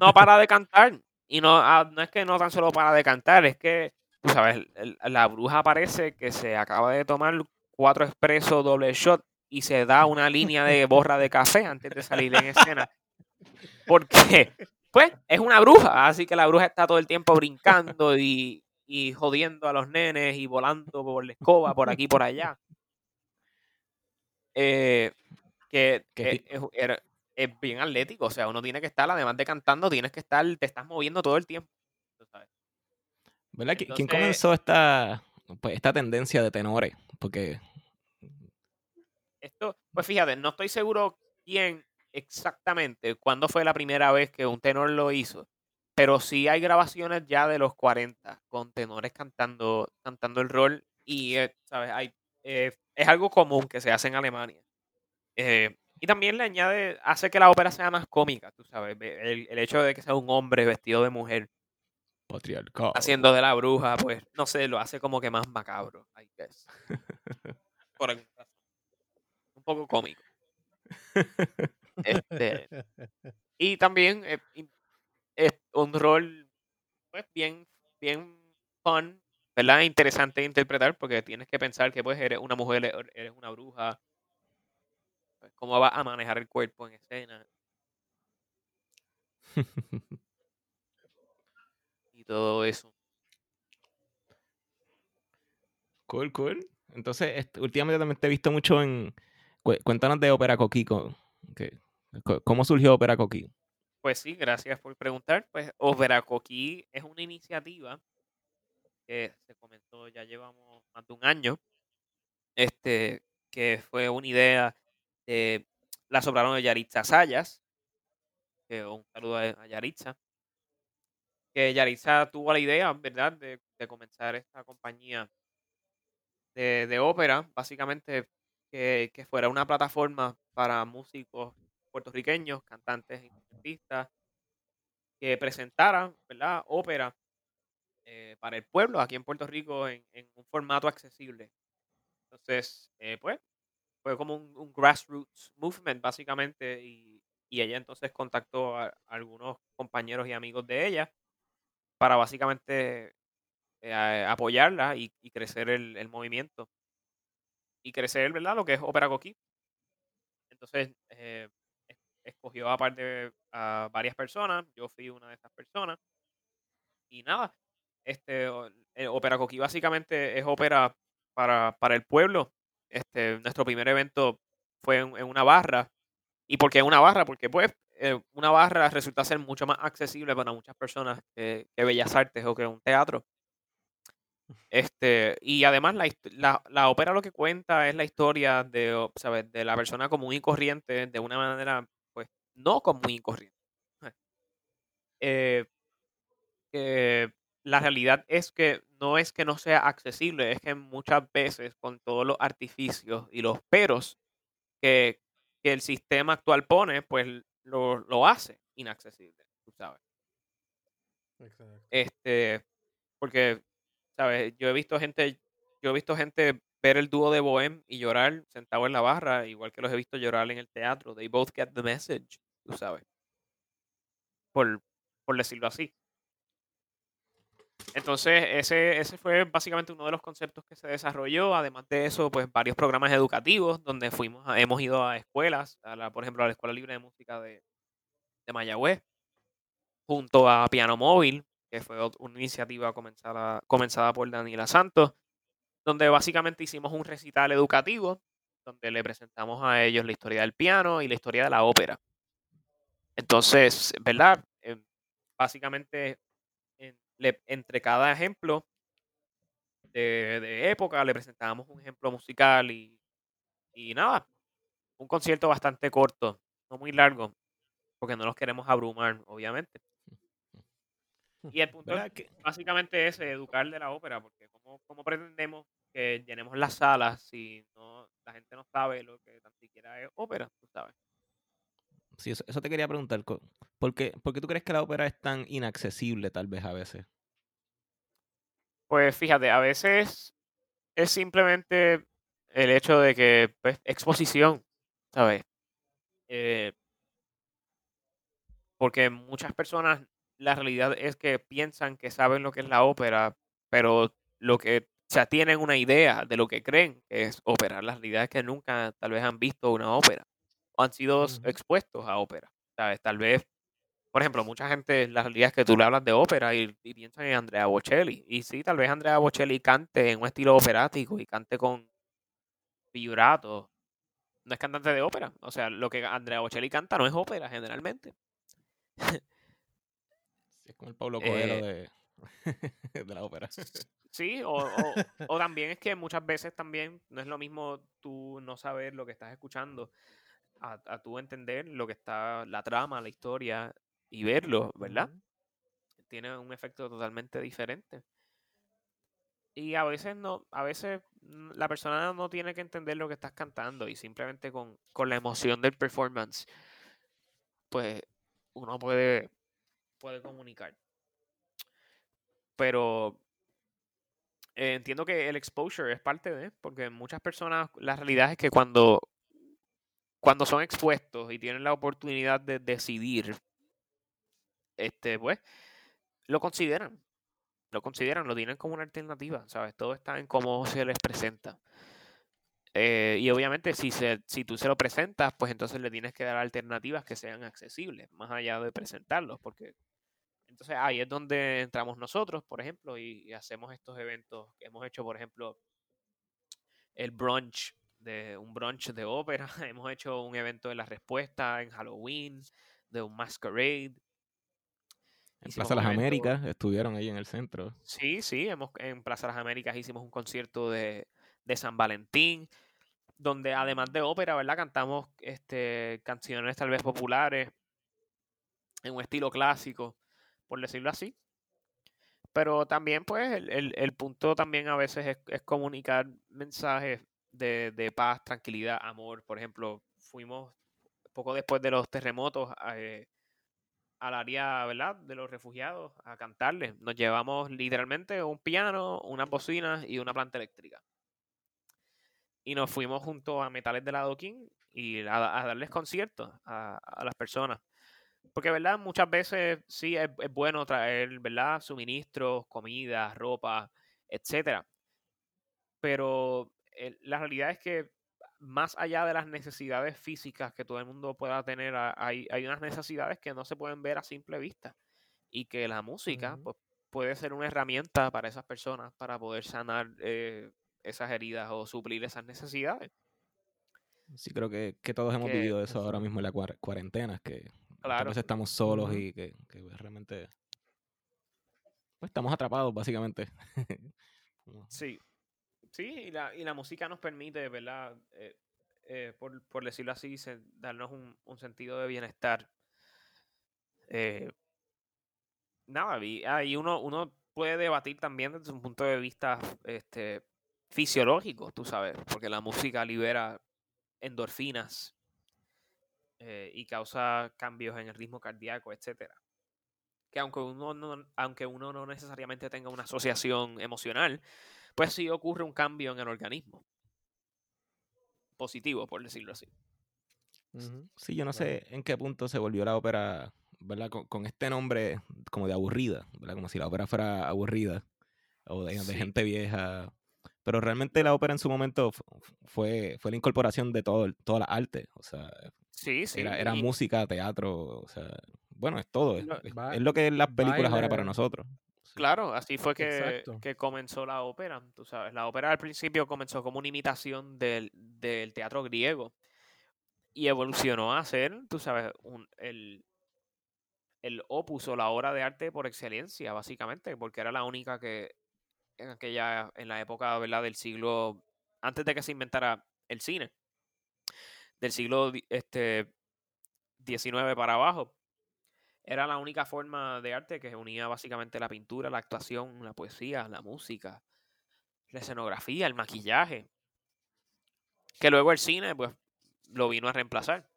no para de (laughs) cantar. Y no, ah, no es que no tan solo para de cantar, es que, tú sabes, la bruja parece que se acaba de tomar cuatro expresos doble shot y se da una línea de borra de café antes de salir en escena. Porque, pues, es una bruja, así que la bruja está todo el tiempo brincando y, y jodiendo a los nenes y volando por la escoba por aquí y por allá. Eh, que ¿Qué es, es- era- es bien atlético, o sea, uno tiene que estar, además de cantando, tienes que estar, te estás moviendo todo el tiempo. sabes. ¿Verdad? ¿Qui- ¿Quién comenzó esta, pues, esta tendencia de tenores? Porque Esto, pues fíjate, no estoy seguro quién exactamente, cuándo fue la primera vez que un tenor lo hizo, pero sí hay grabaciones ya de los 40 con tenores cantando, cantando el rol y, eh, ¿sabes? Hay, eh, es algo común que se hace en Alemania. Eh, y también le añade, hace que la ópera sea más cómica, tú sabes, el, el hecho de que sea un hombre vestido de mujer patriarcado. haciendo de la bruja, pues, no sé, lo hace como que más macabro, I guess. (laughs) Por alguna poco cómico. (laughs) Este, y también eh, es un rol pues bien bien fun verdad interesante de interpretar porque tienes que pensar que pues eres una mujer e- eres una bruja pues, cómo vas a manejar el cuerpo en escena (laughs) y todo eso Cool, cool. Entonces, últimamente también te he visto mucho en... cu- Cuéntanos de Ópera Coquico. que- co- ¿Cómo surgió Ópera Coquí? pues sí gracias por preguntar pues Ópera Coquí es una iniciativa que se comenzó ya llevamos más de un año este que fue una idea de la soprano de Yaritza Sayas que un saludo a Yaritza, que Yaritza tuvo la idea, ¿verdad?, de, de comenzar esta compañía de, de ópera, básicamente que, fuera una plataforma para músicos puertorriqueños, cantantes artistas, que presentaran, ¿verdad?, ópera eh, para el pueblo aquí en Puerto Rico en, un formato accesible. Entonces, eh, pues, fue como un, grassroots movement, básicamente, y, ella entonces contactó a, algunos compañeros y amigos de ella para básicamente eh, apoyarla y, crecer el movimiento. Y crecer, ¿verdad? Lo que es Ópera Coquí. Entonces, eh, es- escogió aparte a varias personas, yo fui una de esas personas. Y nada, este, o- el Ópera Coquí básicamente es ópera para, para el pueblo. Este, nuestro primer evento fue en, en una barra. ¿Y por qué una barra? Porque pues eh, una barra resulta ser mucho más accesible para muchas personas que, que Bellas Artes o que un teatro. Este, y además la, la, la ópera lo que cuenta es la historia de, ¿sabes? de la persona común y corriente de una manera, pues, no común y corriente. Eh, que la realidad es que no es que no sea accesible, es que muchas veces con todos los artificios y los peros que, que el sistema actual pone, pues lo, lo hace inaccesible, tú sabes. Exacto. Este, porque, Yo he visto gente, yo he visto gente ver el dúo de Bohem y llorar sentado en la barra, igual que los he visto llorar en el teatro. They both get the message, tú sabes. Por, por decirlo así. Entonces, ese, ese fue básicamente uno de los conceptos que se desarrolló. Además de eso, pues varios programas educativos donde fuimos, a- hemos ido a escuelas, a la, por ejemplo, a la Escuela Libre de Música de, de Mayagüez, junto a Piano Móvil, que fue una iniciativa comenzada, comenzada por Daniela Santos, donde básicamente hicimos un recital educativo, donde le presentamos a ellos la historia del piano y la historia de la ópera. Entonces, ¿verdad? Eh, básicamente, entre cada ejemplo de, de época, le presentábamos un ejemplo musical y, y nada, un concierto bastante corto, no muy largo, porque no los queremos abrumar, obviamente. Y el punto es ¿Verdad que- básicamente es educar de la ópera, porque ¿cómo, cómo pretendemos que llenemos las salas si no la gente no sabe lo que tan siquiera es ópera, tú sabes? Sí, eso, eso te quería preguntar. co- ¿Por qué, por qué tú crees que la ópera es tan inaccesible tal vez a veces? Pues fíjate, a veces es simplemente el hecho de que, pues, exposición, ¿sabes? Eh, porque muchas personas, la realidad es que piensan que saben lo que es la ópera, pero lo que, o sea, tienen una idea de lo que creen que es ópera. La realidad es que nunca tal vez han visto una ópera o han sido expuestos a ópera, ¿sabes? Tal vez por ejemplo, mucha gente, la realidad es que tú le hablas de ópera y, y piensan en Andrea Bocelli. Y sí, tal vez Andrea Bocelli cante en un estilo operático y cante con vibrato. No es cantante de ópera. O sea, lo que Andrea Bocelli canta no es ópera generalmente. (laughs) Como el Pablo Coelho Eh, de, (laughs) de la ópera. Sí, o, o, o también es que muchas veces también no es lo mismo tú no saber lo que estás escuchando a, a tú entender lo que está, la trama, la historia y verlo, ¿verdad? Tiene un efecto totalmente diferente. Y a veces no, a veces la persona no tiene que entender lo que estás cantando y simplemente con, con la emoción del performance, pues uno puede, puede comunicar. Pero eh, entiendo que el exposure es parte de, porque muchas personas, la realidad es que cuando, cuando son expuestos y tienen la oportunidad de decidir, este, pues, lo consideran. Lo consideran, lo tienen como una alternativa, ¿sabes? Todo está en cómo se les presenta. Eh, y obviamente si, se, si tú se lo presentas, pues entonces le tienes que dar alternativas que sean accesibles, más allá de presentarlos, porque entonces ahí es donde entramos nosotros, por ejemplo, y, y hacemos estos eventos que hemos hecho, por ejemplo, el brunch, de un brunch de ópera, (laughs) hemos hecho un evento de la respuesta en Halloween, de un masquerade. En Hicimos Plaza Las evento- Américas estuvieron ahí en el centro. Sí, sí, hemos, en Plaza Las Américas hicimos un concierto de, de San Valentín, donde además de ópera, ¿verdad? Cantamos este, canciones tal vez populares en un estilo clásico, por decirlo así. Pero también, pues, el, el- punto también a veces es, es comunicar mensajes de, de paz, tranquilidad, amor. Por ejemplo, fuimos poco después de los terremotos eh, al área, ¿verdad? De los refugiados a cantarles. Nos llevamos literalmente un piano, unas bocinas y una planta eléctrica. Y nos fuimos junto a Metales del Adoquín y a, a darles conciertos a, a las personas. Porque, ¿verdad? Muchas veces sí es, es bueno traer, ¿verdad? Suministros, comida, ropa, etcétera. Pero eh, la realidad es que más allá de las necesidades físicas que todo el mundo pueda tener, hay, hay unas necesidades que no se pueden ver a simple vista. Y que la música pues, puede ser una herramienta para esas personas para poder sanar eh, esas heridas o suplir esas necesidades. Sí, creo que, que todos hemos Que- vivido eso ahora mismo en la cuar- cuarentena, que Claro. veces estamos solos y que, que pues, realmente pues, estamos atrapados, básicamente. (laughs) Sí, sí, y la, y la música nos permite, ¿verdad? Eh, eh, por, por decirlo así, se- darnos un, un sentido de bienestar. Eh, nada, y uno, uno puede debatir también desde un punto de vista este, fisiológico, tú sabes, porque la música libera endorfinas eh, y causa cambios en el ritmo cardíaco, etcétera. Que aunque uno no, aunque uno no necesariamente tenga una asociación emocional, pues sí ocurre un cambio en el organismo. Positivo, por decirlo así. Sí, yo no sé en qué punto se volvió la ópera, ¿verdad? Con, con este nombre como de aburrida, ¿verdad? Como si la ópera fuera aburrida o de, de Sí. gente vieja. Pero realmente la ópera en su momento fu- fue, fue la incorporación de todo, toda la arte. O sea, Sí, sí. era, era y- música, teatro, o sea, bueno, es todo. Es, ba- lo que es las películas ahora para nosotros. Claro, así fue que, que comenzó la ópera, tú sabes. La ópera al principio comenzó como una imitación del, del teatro griego y evolucionó a ser, tú sabes, un, el, el opus o la obra de arte por excelencia, básicamente, porque era la única que en aquella, en la época, ¿verdad? del siglo, antes de que se inventara el cine, del siglo este, 19 para abajo, era la única forma de arte que unía básicamente la pintura, la actuación, la poesía, la música, la escenografía, el maquillaje. Que luego el cine, pues, lo vino a reemplazar.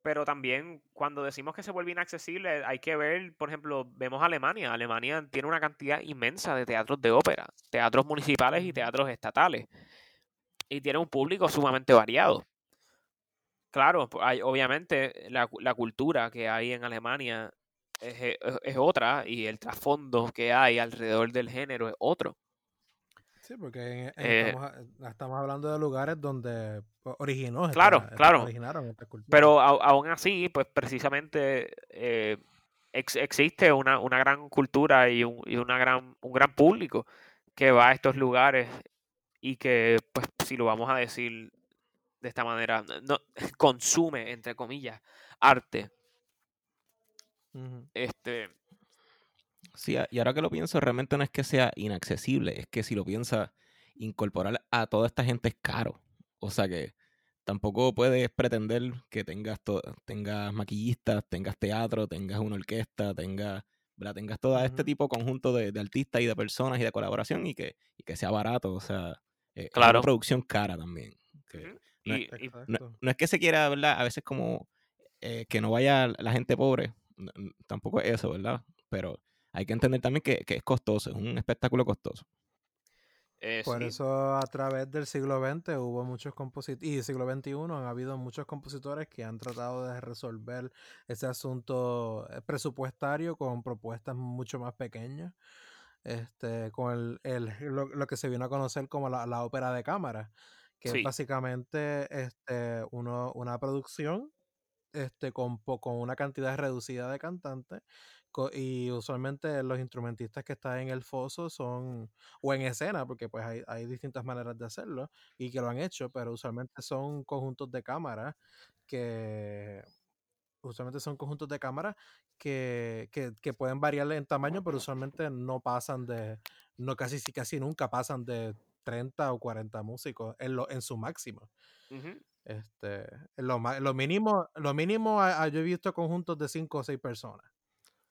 Pero también cuando decimos que se vuelve inaccesible, hay que ver, por ejemplo, vemos Alemania. Alemania tiene una cantidad inmensa de teatros de ópera, teatros municipales y teatros estatales. Y tiene un público sumamente variado. Claro, pues, hay, obviamente la, cu- la cultura que hay en Alemania es, e- es- es otra y el trasfondo que hay alrededor del género es otro. Sí, porque en- en- Eh, estamos, a- estamos hablando de lugares donde originó. Claro, esta- claro. originaron esta cultura. Pero au- aún así, pues precisamente eh, ex- existe una, una gran cultura y, un, y una gran, un gran público que va a estos lugares y que, pues, si lo vamos a decir de esta manera, no, (laughs) consume, entre comillas, arte. Este, Sí, y ahora que lo pienso, realmente no es que sea inaccesible, es que si lo piensas, incorporar a toda esta gente es caro. O sea que tampoco puedes pretender que tengas, tengas maquillistas, tengas teatro, tengas una orquesta, tengas, ¿verdad? tengas todo este tipo conjunto de, de artistas y de personas y de colaboración y que, y que sea barato. O sea, eh, es una producción cara también. que y- y- no, no es que se quiera, ¿verdad? A veces como eh, que no vaya la gente pobre, tampoco es eso, ¿verdad? Pero hay que entender también que, que es costoso, es un espectáculo costoso. eh, Por sí, eso a través del siglo XX hubo muchos compositores, y siglo XXI han habido muchos compositores que han tratado de resolver ese asunto eh, presupuestario con propuestas mucho más pequeñas, este, con el, el- lo, lo que se vino a conocer como la, la ópera de cámara, que Sí. es básicamente este, uno, una producción este, con, con una cantidad reducida de cantantes. Y usualmente los instrumentistas que están en el foso son, o en escena, porque pues hay, hay distintas maneras de hacerlo y que lo han hecho, pero usualmente son conjuntos de cámara que usualmente son conjuntos de cámara que, que, que pueden variar en tamaño, pero usualmente no pasan de, no casi, casi nunca pasan de 30 o 40 músicos en, lo, en su máximo. Este, lo, lo mínimo, lo mínimo a- a- yo he visto conjuntos de 5 o 6 personas,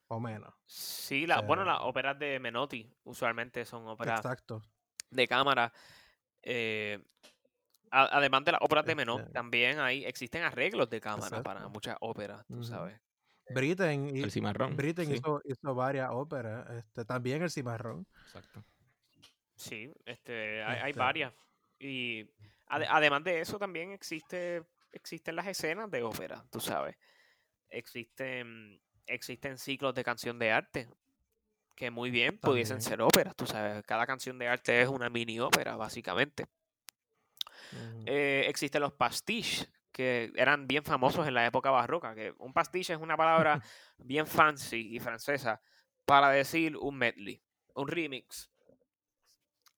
o menos. sí, la, bueno, las Pero- óperas de Menotti usualmente son óperas Exacto. de cámara. eh, a- además de las óperas de Menotti, Este- también hay, existen arreglos de cámara para muchas óperas, tú sabes. Britten, y- El cimarrón. Britten sí, hizo, hizo varias óperas, este, también el cimarrón. exacto. Sí, este, hay, hay Este- varias. Y ade- además de eso también existe, existen las escenas de ópera, tú sabes. Existen, existen ciclos de canción de arte que muy bien pudiesen También. ser óperas, tú sabes. Cada canción de arte es una mini ópera, básicamente. Ujú. Eh, existen los pastiches, que eran bien famosos en la época barroca. Que un pastiche es una palabra (laughs) bien fancy y francesa para decir un medley, un remix.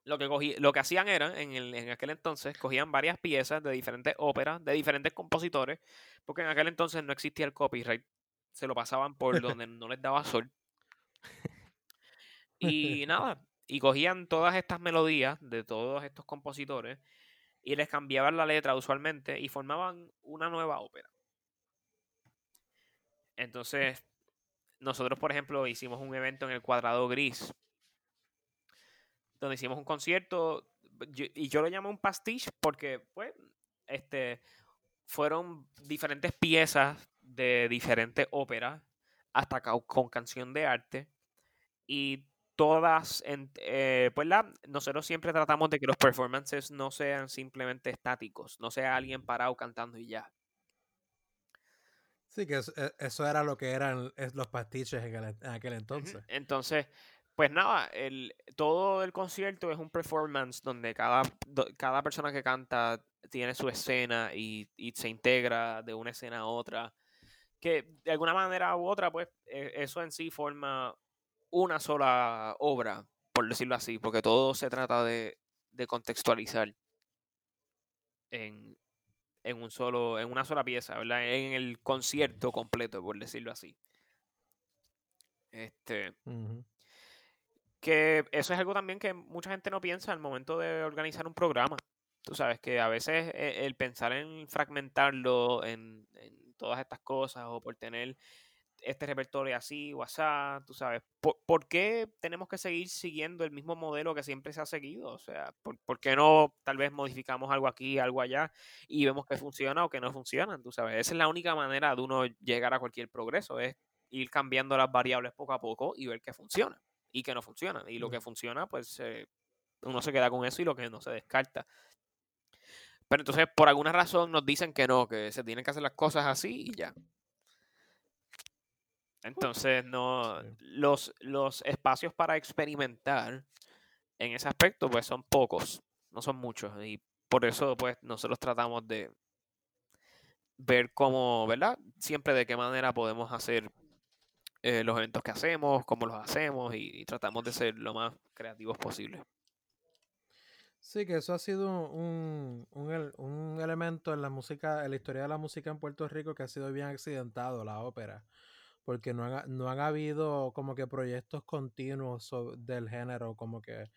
Lo que, cogí- lo que hacían era, en, el- en aquel entonces, cogían varias piezas de diferentes óperas, de diferentes compositores, porque en aquel entonces no existía el copyright. Se lo pasaban por (laughs) donde no les daba sol. (laughs) Y nada, y cogían todas estas melodías de todos estos compositores y les cambiaban la letra usualmente y formaban una nueva ópera. Entonces, nosotros, por ejemplo, hicimos un evento en el Cuadrado Gris, donde hicimos un concierto, yo- y yo lo llamo un pastiche porque, pues, este, fueron diferentes piezas de diferentes óperas, hasta con canción de arte, y todas, en- eh, pues la, nosotros siempre tratamos de que los performances no sean simplemente estáticos, no sea alguien parado cantando y ya. Sí, que e- eso era lo que eran los pastiches en, el- en aquel entonces. Entonces, pues nada, el, todo el concierto es un performance donde cada, cada persona que canta tiene su escena y, y se integra de una escena a otra. Que de alguna manera u otra, pues eh, eso en sí forma una sola obra, por decirlo así, porque todo se trata de, de contextualizar en, en un solo, en una sola pieza, ¿verdad? En el concierto completo, por decirlo así. Este. Que eso es algo también que mucha gente no piensa al momento de organizar un programa. Tú sabes que a veces eh, el pensar en fragmentarlo en, en todas estas cosas o por tener este repertorio así o asá, tú sabes, ¿por, qué tenemos que seguir siguiendo el mismo modelo que siempre se ha seguido? O sea, ¿por, por qué no tal vez modificamos algo aquí, algo allá y vemos que funciona o que no funciona? Tú sabes, esa es la única manera de uno llegar a cualquier progreso, es ir cambiando las variables poco a poco y ver qué funciona y que no funciona. Y lo que funciona, pues eh, uno se queda con eso y lo que no se descarta. Pero entonces, por alguna razón, nos dicen que no, que se tienen que hacer las cosas así y ya. Entonces, no. Los, los espacios para experimentar en ese aspecto, pues son pocos, no son muchos. Y por eso, pues, nosotros tratamos de ver cómo, ¿verdad? Siempre de qué manera podemos hacer eh, los eventos que hacemos, cómo los hacemos y, tratamos de ser lo más creativos posible. Sí, que eso ha sido un, un, elemento en la música, en la historia de la música en Puerto Rico que ha sido bien accidentado, la ópera, porque no han, no han habido como que proyectos continuos del género, como que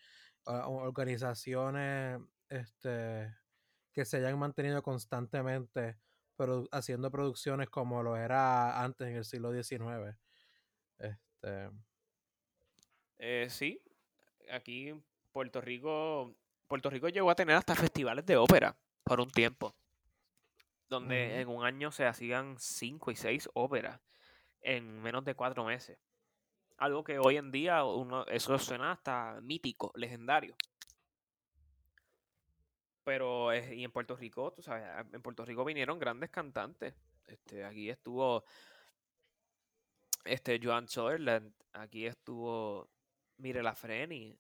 ah, organizaciones este, que se hayan mantenido constantemente haciendo producciones como lo era antes en el siglo XIX. Este... Eh, sí, aquí en Puerto Rico, Puerto Rico llegó a tener hasta festivales de ópera por un tiempo, donde en un año se hacían cinco y seis óperas en menos de cuatro meses. Algo que hoy en día uno, eso suena hasta mítico, legendario. Pero y en Puerto Rico, tú sabes, en Puerto Rico vinieron grandes cantantes. Este, aquí estuvo este Joan Sutherland, aquí estuvo Mire Lafreni,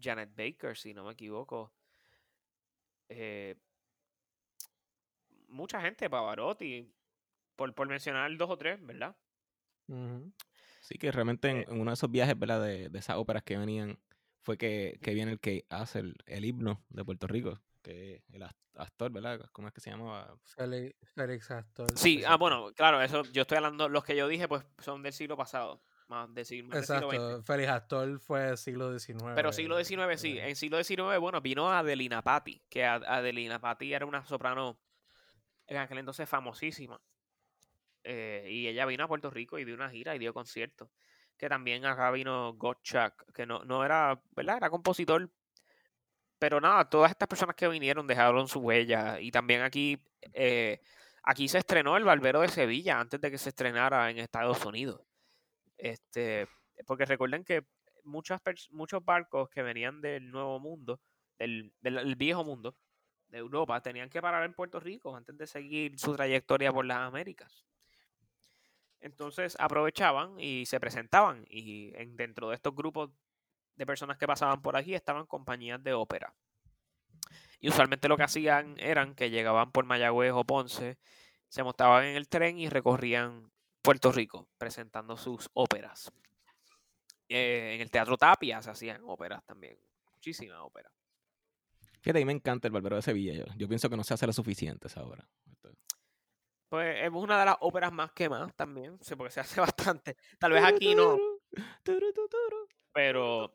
Janet Baker, si no me equivoco. Eh, mucha gente, Pavarotti, por, por mencionar dos o tres, ¿verdad? Sí, que realmente en, eh uno de esos viajes, ¿verdad? De, de esas óperas que venían, fue que, que viene el que hace el, el himno de Puerto Rico, que el actor, ¿verdad? ¿Cómo es que se llamaba? Félix, Astor. Sí, ah, bueno, claro, eso yo estoy hablando, los que yo dije, pues son del siglo pasado. Más del siglo, Exacto, Félix Astor fue siglo XIX. Pero siglo XIX, sí. En siglo XIX, bueno, vino Adelina Patti, que Adelina Patti era una soprano en aquel entonces famosísima. Eh, y ella vino a Puerto Rico y dio una gira y dio conciertos. Que también acá vino Gottschalk, que no, no era, ¿verdad? Era compositor pero nada, todas estas personas que vinieron dejaron su huella. Y también aquí, eh, aquí se estrenó el Barbero de Sevilla antes de que se estrenara en Estados Unidos. Este, porque recuerden que muchas muchos barcos que venían del Nuevo Mundo, del, del, Viejo Mundo, de Europa, tenían que parar en Puerto Rico antes de seguir su trayectoria por las Américas. Entonces aprovechaban y se presentaban. Y en, dentro de estos grupos de personas que pasaban por aquí estaban compañías de ópera. Y usualmente lo que hacían eran que llegaban por Mayagüez o Ponce, se montaban en el tren y recorrían Puerto Rico presentando sus óperas. Eh, en el Teatro Tapia se hacían óperas también, muchísimas óperas. Fíjate, a mí me encanta el Barbero de Sevilla. Yo, yo pienso que no se hace lo suficiente esa obra. Pues es una de las óperas más que más también, porque se hace (laughs) bastante. Tal vez aquí no. Pero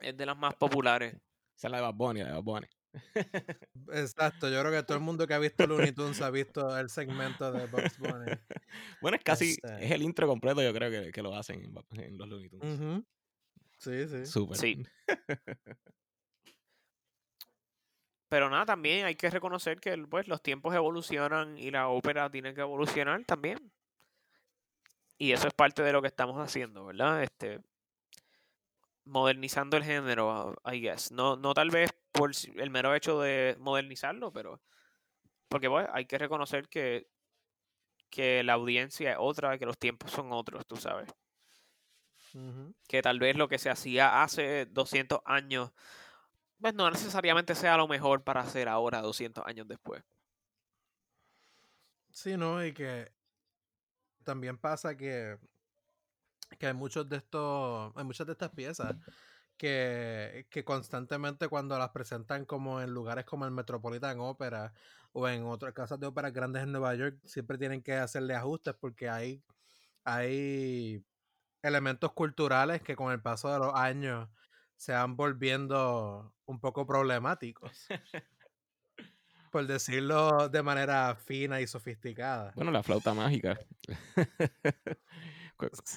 es de las más populares. Esa es la de Bad Bunny, la de Bad Bunny. (laughs) Exacto, yo creo que todo el mundo que ha visto Looney Tunes ha visto el segmento de Bugs Bunny. (laughs) Bueno, es casi, este es el intro completo, yo creo que, que lo hacen en, los Looney Tunes. Sí, sí. Súper. Sí. Pero nada, también hay que reconocer que pues, los tiempos evolucionan y la ópera tiene que evolucionar también. Y eso es parte de lo que estamos haciendo, ¿verdad? Este, modernizando el género, I guess. No, no tal vez por el mero hecho de modernizarlo, pero porque bueno, hay que reconocer que, que la audiencia es otra, que los tiempos son otros, tú sabes. Que tal vez lo que se hacía hace 200 años, pues no necesariamente sea lo mejor para hacer ahora, 200 años después. Sí, ¿no? Y que también pasa que que hay muchos de estos, hay muchas de estas piezas que, que, constantemente cuando las presentan como en lugares como el Metropolitan Opera o en otras casas de ópera grandes en Nueva York, siempre tienen que hacerle ajustes porque hay, hay elementos culturales que con el paso de los años se van volviendo un poco problemáticos. (laughs) por decirlo de manera fina y sofisticada. Bueno, la flauta mágica. (laughs)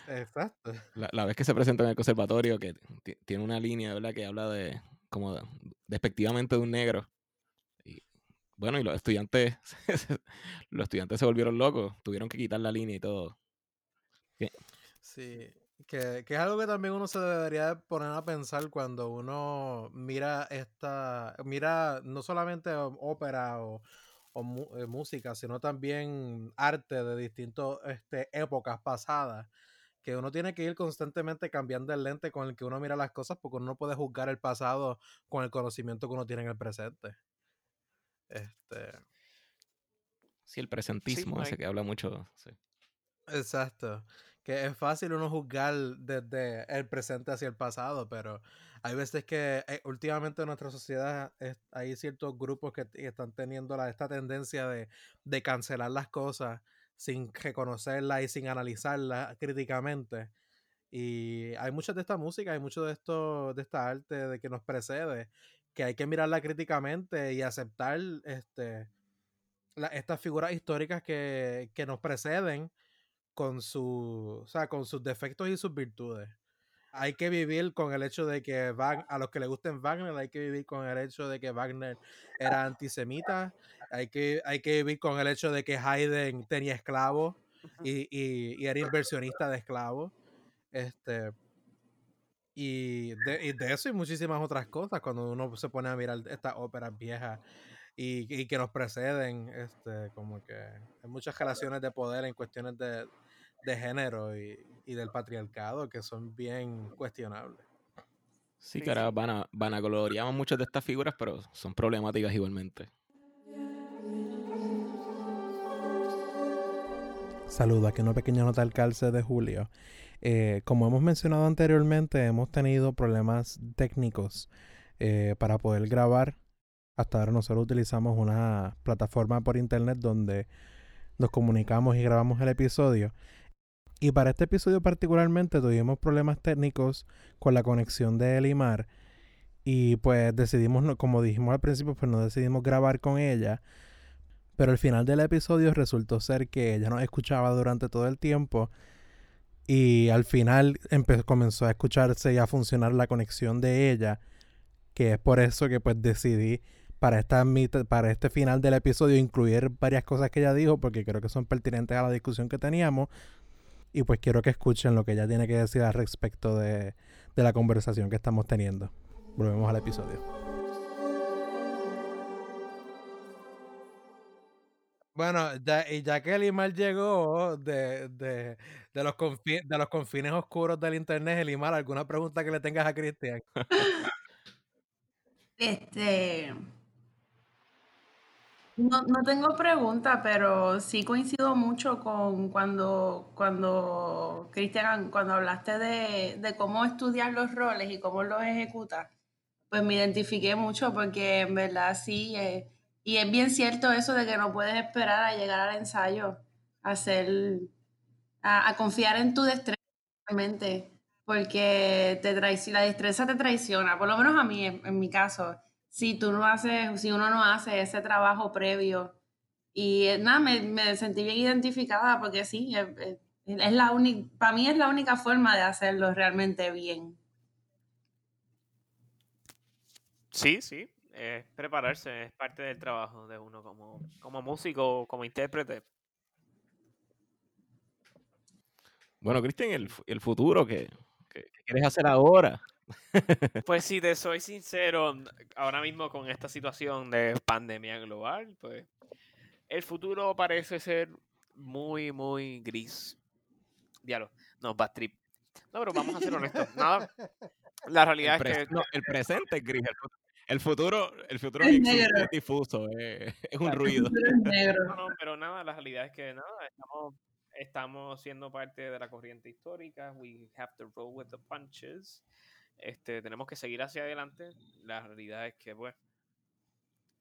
Exacto. (laughs) La, vez que se presenta en el conservatorio, que tiene una línea, ¿verdad? Que habla de, como despectivamente de un negro. Y, bueno, y los estudiantes, (laughs) los estudiantes se volvieron locos, tuvieron que quitar la línea y todo. Sí, que, que, es algo que también uno se debería poner a pensar cuando uno mira esta, mira no solamente ópera o, o eh, música, sino también arte de distintas este, épocas pasadas, que uno tiene que ir constantemente cambiando el lente con el que uno mira las cosas porque uno no puede juzgar el pasado con el conocimiento que uno tiene en el presente. Este. Sí, el presentismo ese que habla mucho. Exacto. Que es fácil uno juzgar desde el presente hacia el pasado, pero hay veces que eh, últimamente en nuestra sociedad hay ciertos grupos que están teniendo la, esta tendencia de, de cancelar las cosas sin reconocerlas y sin analizarlas críticamente. Y hay mucha de esta música, hay mucho de esto, de esta arte de que nos precede, que hay que mirarla críticamente y aceptar este, estas figuras históricas que, que nos preceden con, su, o sea, con sus defectos y sus virtudes. Hay que vivir con el hecho de que Van, a los que le gusten Wagner, hay que vivir con el hecho de que Wagner era antisemita, hay que, hay que vivir con el hecho de que Haydn tenía esclavos y, y, era inversionista de esclavos. Este, y de, y de, eso y muchísimas otras cosas cuando uno se pone a mirar estas óperas viejas y, que nos preceden, este, como que hay muchas relaciones de poder en cuestiones de, género y, del patriarcado que son bien cuestionables. Sí, cara, van a, van a muchas de estas figuras, pero son problemáticas igualmente. Saludos, aquí una pequeña nota al calce de Julio. Eh, como hemos mencionado anteriormente, hemos tenido problemas técnicos eh, para poder grabar hasta ahora nosotros utilizamos una plataforma por internet donde nos comunicamos y grabamos el episodio. Y para este episodio particularmente tuvimos problemas técnicos con la conexión de Elimar. Y pues decidimos, como dijimos al principio, pues no decidimos grabar con ella. Pero al final del episodio resultó ser que ella nos escuchaba durante todo el tiempo. Y al final comenzó a escucharse y a funcionar la conexión de ella. Que es por eso que pues decidí para, esta, para este final del episodio incluir varias cosas que ella dijo porque creo que son pertinentes a la discusión que teníamos. Y pues quiero que escuchen lo que ella tiene que decir al respecto de, la conversación que estamos teniendo. Volvemos al episodio. Bueno, ya, y ya que el email llegó de, de, de los de los confines oscuros del internet, el email, ¿alguna pregunta que le tengas a Cristian? (laughs) Este, no, no tengo pregunta, pero sí coincido mucho con cuando, cuando Cristian, cuando hablaste de, de cómo estudiar los roles y cómo los ejecutas, pues me identifiqué mucho porque en verdad sí, eh, y es bien cierto eso de que no puedes esperar a llegar al ensayo, a hacer, a, confiar en tu destreza realmente, porque te la destreza te traiciona, por lo menos a mí, en mi caso si tú no haces, si uno no hace ese trabajo previo. Y eh, nada, me, me sentí bien identificada porque sí, es, la única, para mí es la única forma de hacerlo realmente bien. Sí, sí, prepararse, es parte del trabajo de uno como, como músico, como intérprete. Bueno, Cristian, el, el futuro, ¿qué, ¿qué, quieres hacer ahora? (laughs) Pues si te soy sincero, ahora mismo con esta situación de pandemia global, pues el futuro parece ser muy, muy gris. Diablo, no, bad trip. No, pero vamos a ser honestos. Nada, la realidad es que... No, el presente es gris. El futuro, el futuro es, difuso, (laughs) es, un ruido. No, no, pero nada, la realidad es que nada, estamos, estamos siendo parte de la corriente histórica. We have to roll with the punches. Este, tenemos que seguir hacia adelante. La realidad es que, bueno,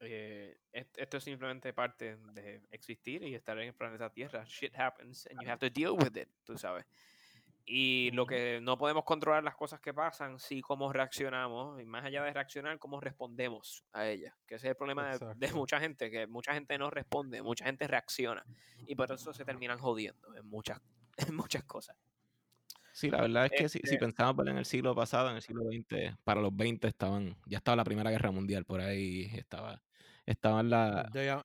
eh, esto es simplemente parte de existir y estar en el planeta Tierra. Shit happens and you have to deal with it, tú sabes. Y lo que no podemos controlar las cosas que pasan, sí cómo reaccionamos, y más allá de reaccionar, cómo respondemos a ellas. Que ese es el problema de, de, mucha gente, que mucha gente no responde, mucha gente reacciona. Y por eso se terminan jodiendo en muchas, (laughs) en muchas cosas. Sí, la verdad es que si, si, este pensamos en el siglo pasado, en el siglo XX, para los 20 estaban, ya estaba la Primera Guerra Mundial por ahí, estaba, estaban la... Ya,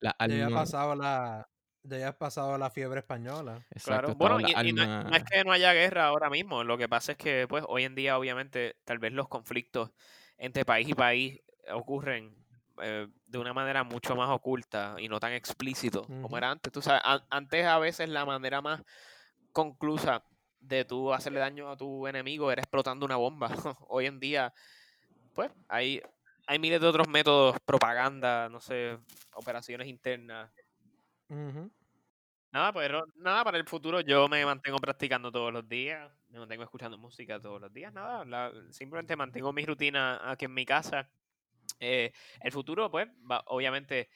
ya, ya pasado la, ya pasado la fiebre española. Exacto, claro, bueno, y, no, es que no haya guerra ahora mismo, lo que pasa es que pues hoy en día obviamente tal vez los conflictos entre país y país ocurren eh, de una manera mucho más oculta y no tan explícito como era antes. Tú sabes, antes a veces la manera más conclusa de tú hacerle daño a tu enemigo era explotando una bomba. (laughs) Hoy en día, pues, hay, hay miles de otros métodos, propaganda, no sé, operaciones internas. Nada, pero nada, para el futuro yo me mantengo practicando todos los días, me mantengo escuchando música todos los días, nada, la- simplemente mantengo mi rutina aquí en mi casa. Eh, el futuro, pues, va- obviamente,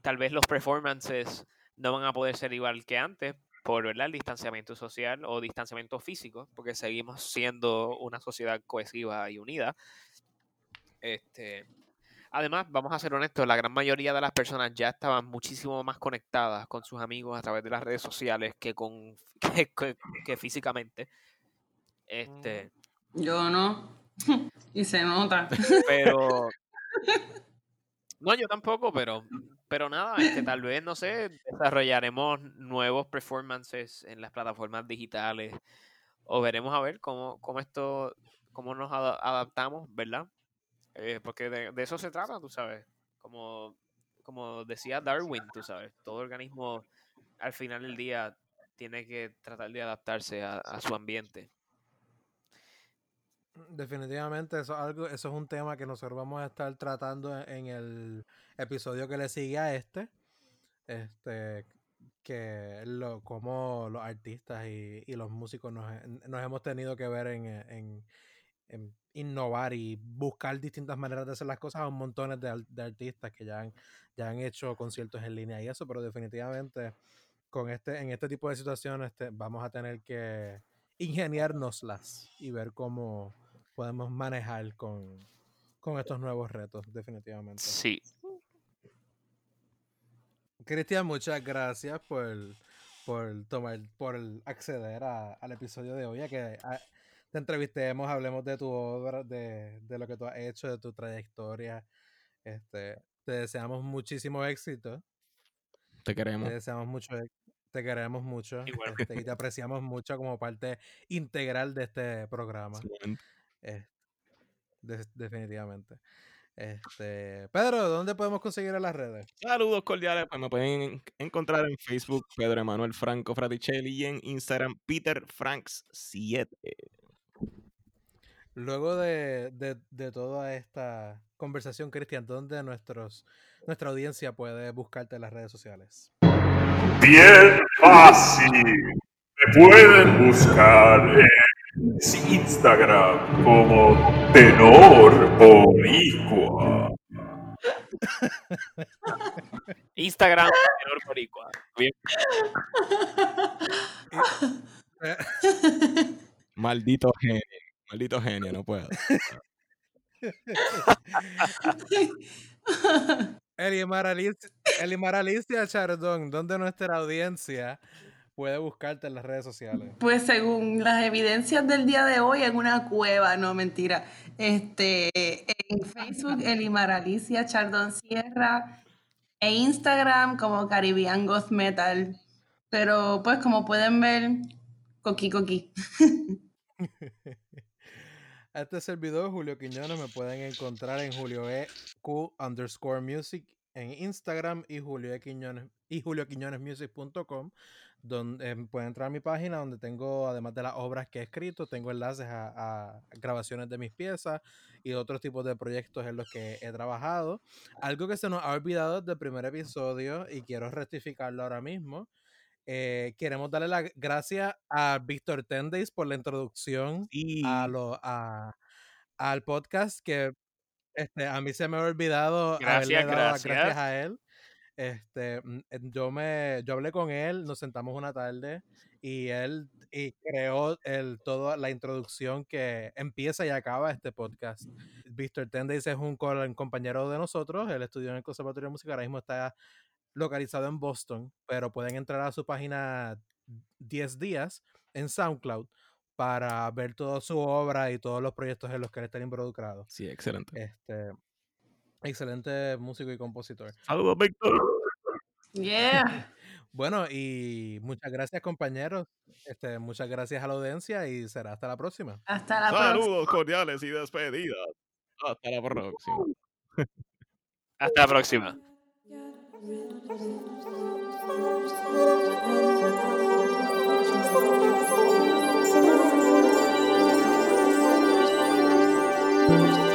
tal vez los performances no van a poder ser igual que antes por ¿verdad? el distanciamiento social o distanciamiento físico, porque seguimos siendo una sociedad cohesiva y unida. Este, Además, vamos a ser honestos, la gran mayoría de las personas ya estaban muchísimo más conectadas con sus amigos a través de las redes sociales que con (laughs) que, que- que físicamente. Este, Yo no. (laughs) y se nota. pero (laughs) no, yo tampoco, pero pero nada, este, tal vez no sé, desarrollaremos nuevos performances en las plataformas digitales o veremos a ver cómo cómo esto cómo nos ada- adaptamos, ¿verdad? Eh, porque de, eso se trata, tú sabes. Como, como decía Darwin, tú sabes, todo organismo al final del día tiene que tratar de adaptarse a su ambiente. Definitivamente eso es algo, eso es un tema que nosotros vamos a estar tratando en, en el episodio que le sigue a este. Este que lo, como los artistas y, y los músicos nos, nos hemos tenido que ver en, en- en innovar y buscar distintas maneras de hacer las cosas a un montón de, de artistas que ya han, ya han hecho conciertos en línea y eso, pero definitivamente con este, en este tipo de situaciones este, vamos a tener que ingeniárnoslas y ver cómo podemos manejar con, con estos nuevos retos, definitivamente. Sí. Cristian, muchas gracias por, por tomar, por el acceder a- al episodio de hoy, a que a- te entrevistemos, hablemos de tu obra, de, de lo que tú has hecho, de tu trayectoria. Este, te deseamos muchísimo éxito. Te queremos. Te deseamos mucho, te queremos mucho Igual. este, y te apreciamos mucho como parte integral de este programa. Excelente. Eh, de- definitivamente. Este, Pedro, ¿dónde podemos conseguir en las redes? Saludos cordiales, pues me pueden en- encontrar en Facebook Pedro Emanuel Franco Fraticelli y en Instagram Peter Franks 7. Luego de, de- de toda esta conversación, Cristian, ¿dónde nuestros, nuestra audiencia puede buscarte en las redes sociales? Bien fácil. Me pueden buscar en Instagram como Tenor Boricua. Instagram, Tenor Boricua. Bien. (laughs) Maldito genio. Maldito genio, no puedo. (laughs) Elimar Alicia, Elimar Alicia Chardón, ¿dónde nuestra audiencia puede buscarte en las redes sociales? Pues según las evidencias del día de hoy, en una cueva, no mentira. Este, en Facebook, Elimar Alicia Chardón Sierra, e Instagram como Caribbean Ghost Metal. Pero pues como pueden ver, coqui coqui. A (laughs) este servidor, Julio Quiñones, me pueden encontrar en Julio E Q underscore music en Instagram y Julio E. Quiñones y julioquiñonesmusic.com donde eh, pueden entrar a mi página donde tengo, además de las obras que he escrito, tengo enlaces a, a grabaciones de mis piezas y otros tipos de proyectos en los que he trabajado. Algo que se nos ha olvidado desde el primer episodio y quiero rectificarlo ahora mismo. eh, queremos darle las gracias a Víctor Tendays por la introducción Y a lo, a, al podcast que este, a mí se me ha olvidado Gracias, gracias gracias. a él. Este, mm, yo me, yo hablé con él, nos sentamos una tarde y él y creó el, toda la introducción que empieza y acaba este podcast. Víctor Tendays es un, un compañero de nosotros, él estudió en el Conservatorio de Música, ahora mismo está localizado en Boston, pero pueden entrar a su página 10 días en SoundCloud para ver toda su obra y todos los proyectos en los que él está involucrado. sí, excelente. Este, Excelente músico y compositor. Saludos, Víctor. Yeah. (laughs) bueno, y muchas gracias, compañeros. Este, muchas gracias a la audiencia y será hasta la próxima. Hasta la Saludos próxima. Saludos cordiales y despedidas. Hasta la próxima. (laughs) hasta la próxima. (laughs)